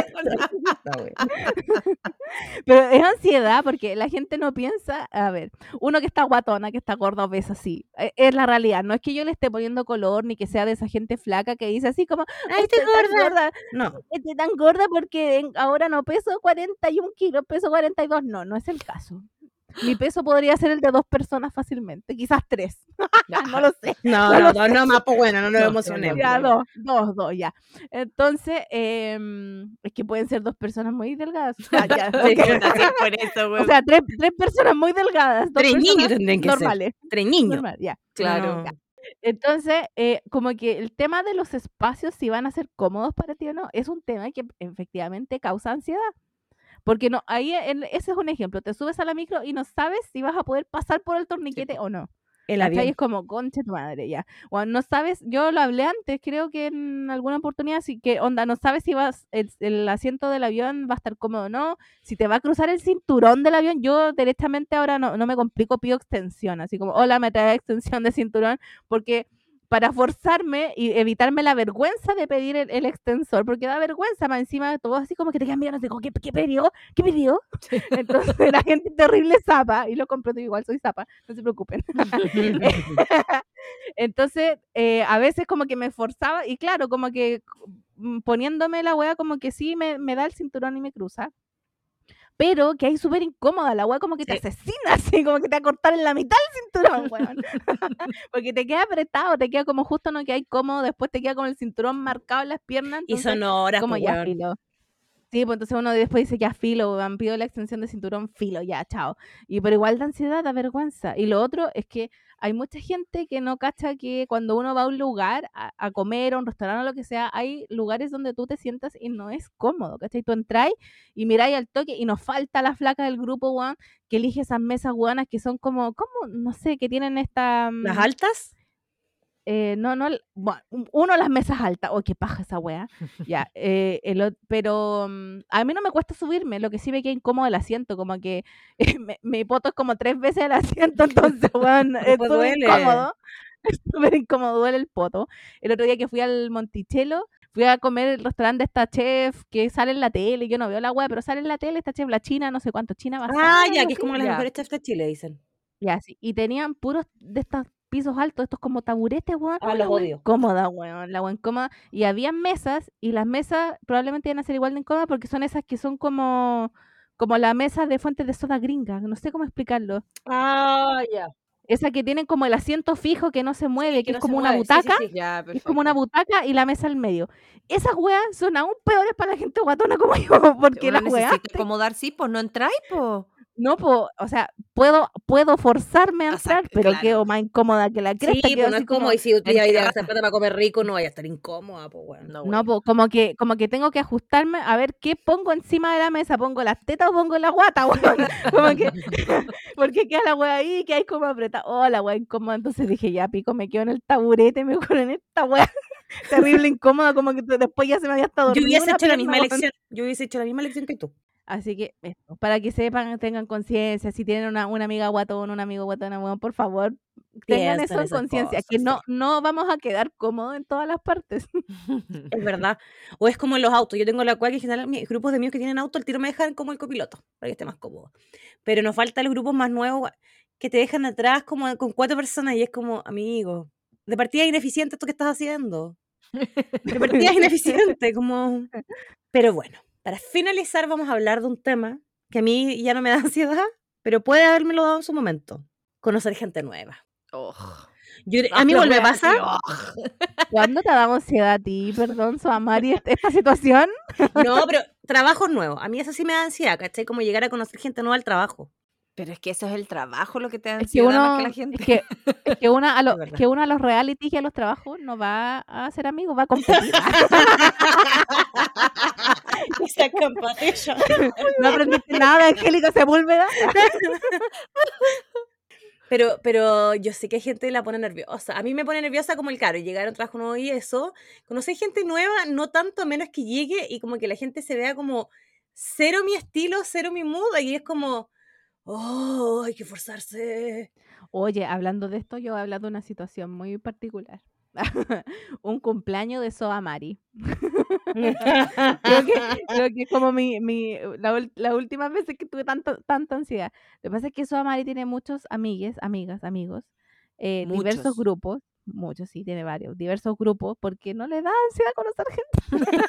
Pero es ansiedad porque la gente no piensa, a ver, uno que está guatona, que está gorda o ves así, e- es la realidad. No es que yo le esté poniendo color ni que sea de esa gente flaca que dice así como, Ay, estoy tan gorda. No, estoy tan gorda porque ahora no peso 41 kilos, peso 42. No, no es el caso. Mi peso podría ser el de dos personas fácilmente, quizás tres. no lo sé. no, No no, no, no, más pues bueno, no nos No, emocionemos. Ya, dos, dos, dos, ya. Entonces, em, es que pueden ser dos personas muy delgadas. Ah, ya, por eso, O sea, tres, tres personas muy delgadas. Dos Tres niños tendrían que ser. normales. Tres niños. normal, ya. Claro. No. Entonces, eh, como que el tema de los espacios, si van a ser cómodos para ti o no, es un tema que efectivamente causa ansiedad. Porque no, ahí el- ese es un ejemplo. Te subes a la micro y no sabes si vas a poder pasar por el torniquete o no. El avión. Es como, conche tu madre, ya. O no sabes, yo lo hablé antes, creo que en alguna oportunidad, así que, onda, no sabes si vas, el, el asiento del avión va a estar cómodo o no, si te va a cruzar el cinturón del avión, yo directamente ahora no, no me complico, pido extensión, así como, hola, me trae extensión de cinturón, porque para forzarme y evitarme la vergüenza de pedir el, el extensor, porque da vergüenza, más encima de todo así como que te quedan mirando, digo, ¿qué, qué pidió? ¿Qué pidió? Entonces la gente terrible zapa, y lo compro yo igual, soy zapa, no se preocupen. Entonces, eh, a veces como que me forzaba, y claro, como que mm, poniéndome la wea como que sí me, me da el cinturón y me cruza. Pero que hay súper incómoda, la wea como que te asesina, así como que te va a cortar en la mitad el cinturón, weón. Porque te queda apretado, te queda como justo no que hay cómodo, después te queda con el cinturón marcado en las piernas. Y son horas, como pues, ya weón. filo. Sí, pues entonces uno después dice ya filo, weón, pido la extensión de cinturón, filo, ya, chao. Y pero igual da ansiedad, da vergüenza. Y lo otro es que hay mucha gente que no cacha que cuando uno va a un lugar a, a comer, a un restaurante o lo que sea, hay lugares donde tú te sientas y no es cómodo, ¿cachai? Tú entráis y miráis al toque y nos falta la flaca del grupo, weón, que elige esas mesas guanas que son como, como, no sé, que tienen esta... ¿Las mm, altas? Eh, no, no, bueno, un- uno las mesas altas, oh, qué paja esa weá, ya, eh, el pero mm, a mí no me cuesta subirme, lo que sí me queda incómodo el asiento, como que me- mi poto es como tres veces el asiento, entonces, weón, es súper incómodo, es súper incómodo, duele el poto. El otro día que fui al Monticello, fui a comer el restaurante de esta chef que sale en la tele, yo no veo la weá, pero sale en la tele esta chef, la china, no sé cuánto, china Ah, basada, ya, que es como las mejores chefs de Chile, dicen. Ya, sí. Y tenían puros de estos pisos altos, estos como taburetes, weón. Ah, los odio. incómoda, weón. La weá incómoda. Y había mesas, y las mesas probablemente iban a ser igual de incómodas porque son esas que son como, como la mesa de fuentes de soda gringa. No sé cómo explicarlo. Ah, ya. Esa que tienen como el asiento fijo que no se mueve, que, que es no como una mueve. Sí, sí, butaca. sí. Ya, que Es como una butaca y la mesa al medio. Esas weas son aún peores para la gente guatona como yo, porque las weas acomodar, sí, pues no entráis, pues. No puedo, o sea, puedo, puedo forzarme a O sea, entrar, pero claro. quedo más incómoda que la Sí, cresta. pues no es como, y si tú ya encerrada. gastar plata para comer rico, no vaya a estar incómoda, pues bueno. No, No, bueno. po, como que, como que tengo que ajustarme a ver qué pongo encima de la mesa, pongo las tetas o pongo la guata, weón. Como que, porque queda la wea ahí, que hay como apretada. Oh, la wea incómoda. Entonces dije, ya pico, me quedo en el taburete, mejor en esta wea. Terrible incómoda, como que después ya se me había estado Yo hubiese hecho la misma elección. Yo hubiese hecho la misma elección que tú. Así que, para que sepan, tengan conciencia, si tienen una, una amiga guatón, un amigo guatona, weón, por favor, tengan Piensen eso en conciencia, que no, no vamos a quedar cómodos en todas las partes. Es verdad. O es como en los autos. Yo tengo la cual que en general mis grupos de amigos que tienen auto, el tiro me dejan como el copiloto, para que esté más cómodo. Pero nos falta los grupos más nuevos que te dejan atrás como con cuatro personas y es como, amigo, de partida es ineficiente esto que estás haciendo. De partida es ineficiente, como... Pero bueno, para finalizar vamos a hablar de un tema que a mí ya no me da ansiedad, pero puede habérmelo dado en su momento. Conocer gente nueva. Oh. Yo, a mí la me wea pasa... así, oh. ¿Cuándo te damos ansiedad a ti, perdón, Soamari, est- esta situación? No, pero trabajos nuevos. A mí eso sí me da ansiedad, ¿cachai? Como llegar a conocer gente nueva al trabajo. Pero es que eso es el trabajo lo que te da Es que ansiedad más uno, que la es gente. que, es que una a lo- Es que uno a los realities y a los trabajos no va a ser amigos, va a competir. Esa competition. no aprendiste nada, Angélica Sepúlveda. Pero, pero yo sé que hay gente que la pone nerviosa. A mí me pone nerviosa como el caro, llegar a un trabajo nuevo y eso. Conocer gente nueva, no tanto a menos que llegue y como que la gente se vea como cero mi estilo, cero mi mood. Y es como, oh, hay que forzarse. Oye, hablando de esto, yo he hablado de una situación muy particular. Un cumpleaños de Soamari. Creo que, creo que es como mi, mi la, ul- la última vez que tuve tanto, tanta ansiedad. Lo que pasa es que Soamari tiene muchos amigues, amigas, amigos, eh, diversos grupos, muchos sí, tiene varios, diversos grupos, porque no le da ansiedad conocer gente.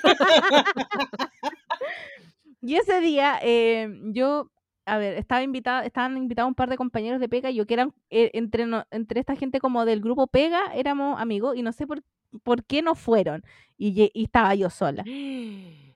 y ese día eh, yo, a ver, estaba invitada, estaban invitados un par de compañeros de pega y yo que eran eh, entre, no- entre esta gente como del grupo pega, éramos amigos y no sé por, por qué no fueron. Y, estaba yo sola.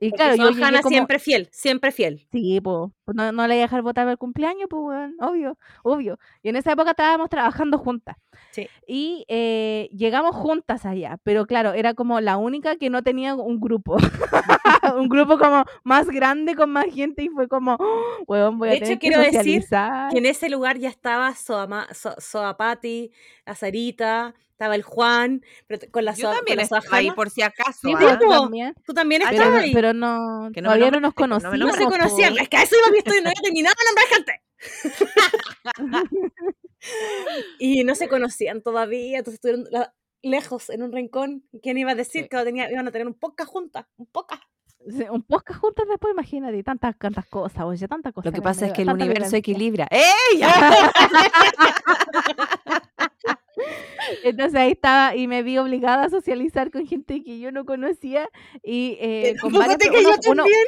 Y Porque claro, yo Hanna como... siempre fiel, siempre fiel. Sí, pues, no, no le iba a dejar votar el cumpleaños, pues, weón, obvio, obvio. Y en esa época estábamos trabajando juntas. Sí. Y eh, llegamos juntas allá, pero claro, era como la única que no tenía un grupo. un grupo como más grande, con más gente, y fue como, "Oh, weón, voy a De hecho, que quiero decir. Que en ese lugar ya estaba Soama, so, Soapati, la Sarita, estaba el Juan, pero con la Yo Soa- también con la Soa estaba ahí por si acaso. Sí, ¿ah? también. Tú también Pero, estabas no- ahí. pero no, Que no todavía no nos que no conocíamos. se conocían. Es que a eso iba mi estudio, no había terminado de nombrar gente. y no se conocían todavía, entonces estuvieron la- lejos en un rincón. ¿Y ¿Quién iba a decir Sí. que lo tenía, iban a tener un podcast juntas? Un podcast. Sí, Un podcast juntas después, imagínate, tantas, tantas cosas, oye, tantas cosas. Lo que pasa es que el universo violencia. equilibra. ¡Ey! Entonces ahí estaba y me vi obligada a socializar con gente que yo no conocía y eh, con varias que yo uno- uno- también.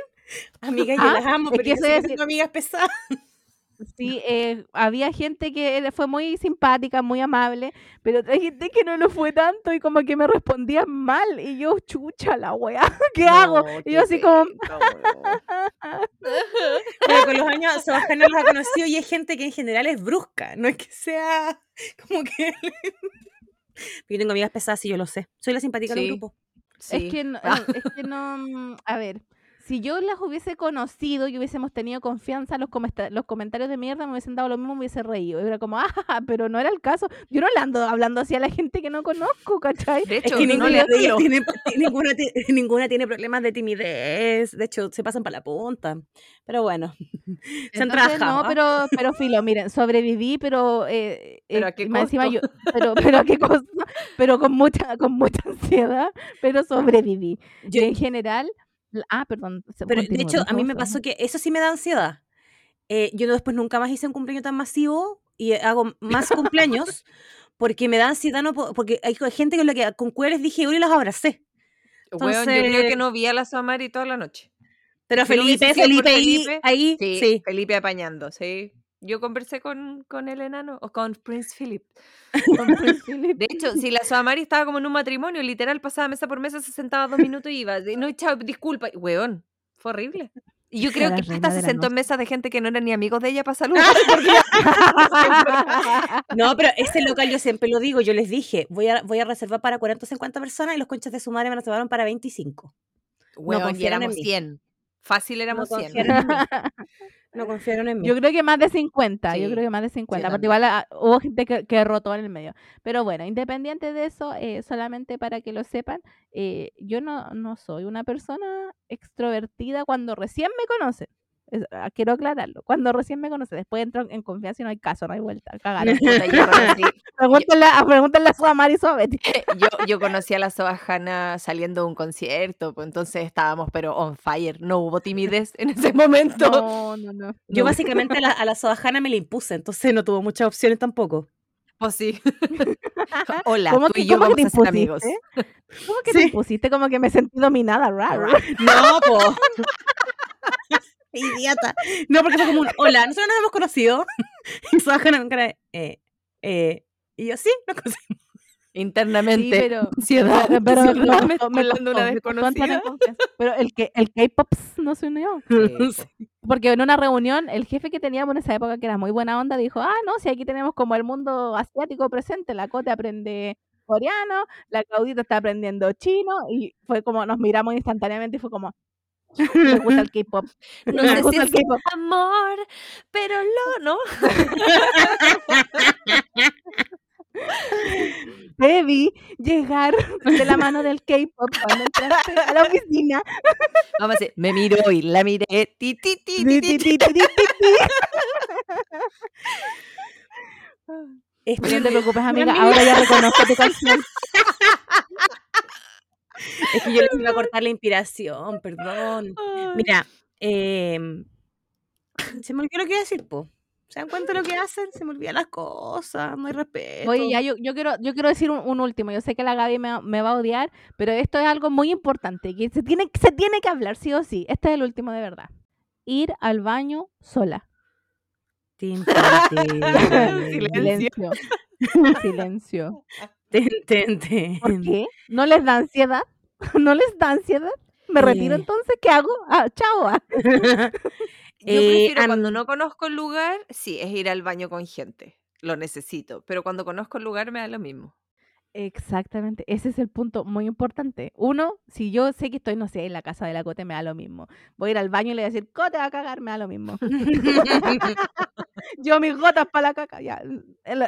Amiga, yo Ah, las amo, es pero que yo eso sí que es- tengo amigas pesadas. Sí, eh, había gente que fue muy simpática, muy amable, pero hay gente que no lo fue tanto y como que me respondían mal y yo, chucha la weá, ¿qué hago? No, Y yo así como. Pero con los años Sebastián los ha conocido y es gente que en general es brusca, no es que sea como que... Yo tengo amigas pesadas y yo lo sé. Soy la simpática del grupo. Sí. Es que no, Ah. no, es que no, a ver, si yo las hubiese conocido y hubiésemos tenido confianza, los, comesta- los comentarios de mierda me hubiesen dado lo mismo, me hubiese reído. Y era como, ah, pero no era el caso. Yo no le ando hablando así a la gente que no conozco, ¿cachai? De Es hecho, que no ninguna, le ellas hablo. tiene, ninguna, ninguna tiene problemas de timidez. De hecho, se pasan para la punta. Pero bueno, se han Entonces, trabajado. no, pero, pero filo, miren, sobreviví, pero, eh, ¿Pero eh, a qué más encima costo? yo, pero, pero a qué costo, pero con mucha, con mucha ansiedad, pero sobreviví. Yo- en general, ah, perdón. Pero de hecho, a mí me pasó que eso sí me da ansiedad. Eh, yo después nunca más hice un cumpleaños tan masivo y hago más cumpleaños porque me da ansiedad, no po- porque hay gente con la que con cuales dije hoy y los abracé. Weón, yo creo Entonces- que no vi a la Samari toda la noche. Pero Felipe, Felipe, ahí, Felipe, ahí, Sí, sí. Felipe apañando, sí. Yo conversé con, con el enano, o con Prince Philip. Con Prince Philip. De hecho, si la Soamari estaba como en un matrimonio, literal pasaba mesa por mesa, se sentaba dos minutos y iba. No, chao, disculpa. y, Weón, fue horrible. Y yo creo que hasta se sentó en mesas de gente que no eran ni amigos de ella para saludar. porque No, pero ese local yo siempre lo digo, yo les dije, voy a, voy a reservar para 40 o 50 personas y los conchas de su madre me reservaron para 25. Weón, y confiaron en éramos mí. 100. Fácil éramos no 100. No confiaron en mí. Yo creo que más de 50, yo Sí, creo que más de 50, porque también. igual ah, hubo gente que, que rotó en el medio. Pero bueno, independiente de eso, eh, solamente para que lo sepan, eh, yo no, no soy una persona extrovertida cuando recién me conocen. Es- ah, quiero aclararlo. Cuando recién me conocen, después entro en confianza y no hay caso, no hay vuelta. Cagaron. Pregúntenle, a- su Mari y su Betty. yo, yo conocí a la Soajana saliendo de un concierto, pues entonces estábamos pero on fire. No hubo timidez en ese momento. No, no, no. Yo No. básicamente a la, a la Sodajana me la impuse, entonces no tuvo muchas opciones tampoco. Pues sí. Hola, ¿Cómo tú que, y yo cómo que vamos te a ser amigos. ¿Cómo que te impusiste? Como que me sentí dominada. No, po. Idiota. No, porque fue como un hola, nosotros nos hemos conocido. Y con cara de, eh, eh, y yo sí, nos conocimos. Internamente. Sí, pero- ansiedad. Pero, pero Sí, me, hablando una desconocida. Pero el que el K-pop no se unió. Sí, Porque en una reunión, el jefe que teníamos en esa época, que era muy buena onda, dijo, ah, no, si aquí tenemos como el mundo asiático presente, la Cote aprende coreano, la Claudita está aprendiendo chino, y fue como, nos miramos instantáneamente y fue como, me gusta el K-pop. No me sé si el es amor, pero lo, ¿no? Te vi llegar de la mano del K-pop cuando entraste a la oficina. Vamos a decir, me miró y la miré. Ti, No te preocupes, amiga. ahora ya reconozco tu canción. es que yo les iba a cortar la inspiración, perdón. Mira, em, se me olvidó lo que iba a decir, po. ¿Se dan cuenta de lo que hacen? Se me olvidan las cosas, no hay respeto. Oye, ya yo, yo quiero yo quiero decir un, un último. Yo sé que la Gaby me, me va a odiar, pero esto es algo muy importante que se tiene se tiene que hablar sí o sí. Este es el último de verdad. Ir al baño sola. Silencio. Silencio. Silencio. Tin. ¿Por qué? ¿No les da ansiedad? ¿No les da ansiedad? ¿Me retiro Eh. entonces? ¿Qué hago? Ah, chao. ah. Yo Eh, prefiero cuando an- no conozco el lugar, sí, es ir al baño con gente. Lo necesito. Pero cuando conozco el lugar me da lo mismo. Exactamente, ese es el punto muy importante. Uno, si yo sé que estoy, no sé, en la casa de la Cote, me da lo mismo. Voy a ir al baño y le voy a decir, Cote va a cagar, me da lo mismo. yo mis gotas para la caca, ya,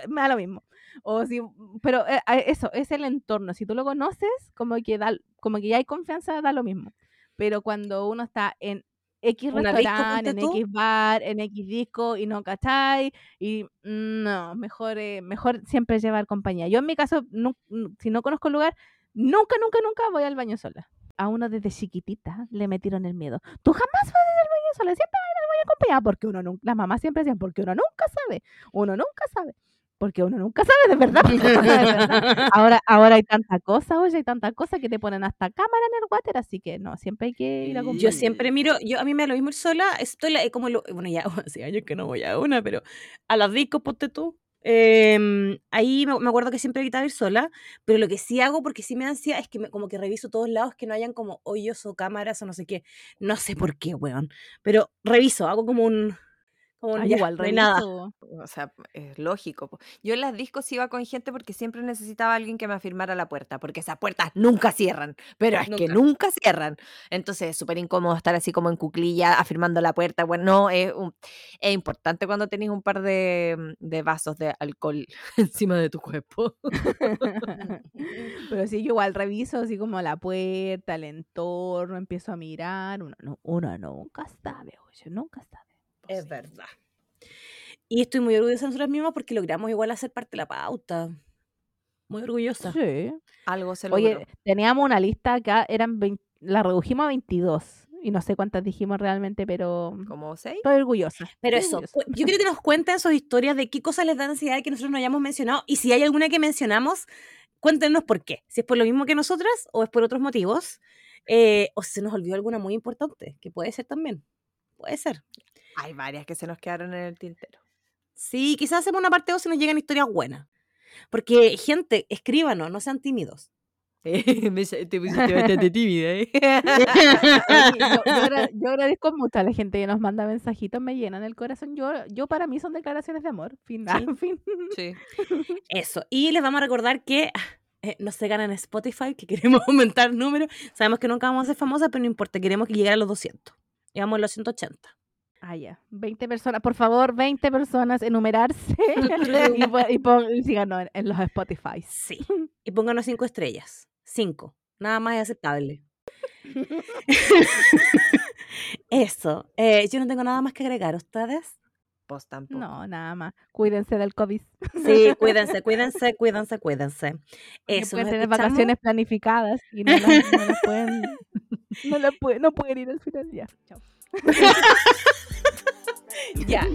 me da lo mismo. O si, pero eh, eso, es el entorno. Si tú lo conoces, como que da, como que ya hay confianza, da lo mismo. Pero cuando uno está en X restaurante, en. X bar, en X disco y no cachai, y no, mejor, eh, mejor siempre llevar compañía. Yo en mi caso, nu- si no conozco el lugar, nunca, nunca, nunca voy al baño sola. A uno desde chiquitita le metieron el miedo. Tú jamás vas al baño sola, siempre vas a ir al baño acompañada, porque uno nunca, las mamás siempre decían, porque uno nunca sabe, uno nunca sabe. Porque uno nunca sabe de verdad. de verdad. Ahora, ahora hay tanta cosa, oye, hay tanta cosa que te ponen hasta cámara en el water, así que no, siempre hay que ir a. Yo siempre miro, yo a mí me da lo mismo ir sola, estoy la- como lo, bueno, ya hace años que no voy a una, pero a las discos, ponte tú. em, ahí me, me acuerdo que siempre evitaba ir sola, pero lo que sí hago, porque sí me da ansiedad, es que me- como que reviso todos lados que no hayan como hoyos o cámaras o no sé qué. No sé por qué, weón. Pero reviso, hago como un. Como ya, igual no hay nada. O sea, es lógico. Yo en las discos iba con gente porque siempre necesitaba alguien que me afirmara la puerta, porque esas puertas nunca cierran, pero es que Nunca. cierran. Entonces es súper incómodo estar así como en cuclilla afirmando la puerta. Bueno, no, es, un- es importante cuando tenéis un par de, mm, de vasos de alcohol encima de tu cuerpo. Pero sí, yo igual reviso así como la puerta, el entorno, empiezo a mirar. Uno, no, uno nunca sabe, oye, nunca sabe. Es verdad. Y estoy muy orgullosa de nosotras mismas porque logramos igual hacer parte de la pauta. Muy orgullosa. Sí. Algo se logró. Oye, teníamos una lista acá, eran 20 la redujimos a 22. Y no sé cuántas dijimos realmente, pero ¿Como seis? estoy orgullosa. Pero estoy eso, orgullosa. yo quiero que nos cuenten sus historias de qué cosas les da ansiedad que nosotros no hayamos mencionado. Y si hay alguna que mencionamos, cuéntenos por qué. Si es por lo mismo que nosotras o es por otros motivos. eh, o si se nos olvidó alguna muy importante, que puede ser también. Puede ser. Hay varias que se nos quedaron en el tintero. Sí, quizás hacemos una parte 2 si nos llegan historias buenas. Porque, gente, escríbanos, no sean tímidos. Me- te pusiste bastante tímida, ¿eh? Yo, yo yo agradezco mucho a la gente que nos manda mensajitos, me llenan el corazón. Yo, yo para mí son declaraciones de amor. Fin, ah, fin. Sí. Eso. Y les vamos a recordar que eh, no se ganan en Spotify, que queremos aumentar el número. Sabemos que nunca vamos a ser famosas, pero no importa, queremos llegar a los 200. Llegamos a los 180. Ah, ya. 20 personas, por favor, 20 personas, enumerarse y, y, pon- y síganos en, en los Spotify. Sí. Y pónganos 5 estrellas. 5. Nada más es aceptable. Eso. Eh, yo no tengo nada más que agregar. ¿Ustedes? Pues tampoco. No, nada más. Cuídense del COVID. Sí, cuídense, cuídense, cuídense, cuídense. Eso. pueden tener escuchamos. vacaciones planificadas y no las, no las pueden, no, las pueden, no pueden ir al final. Ya, chao. Ya.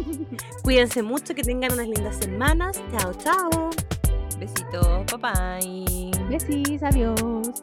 Cuídense mucho, que tengan unas lindas semanas. Chao, chao. Besitos, bye bye. Besis, adiós.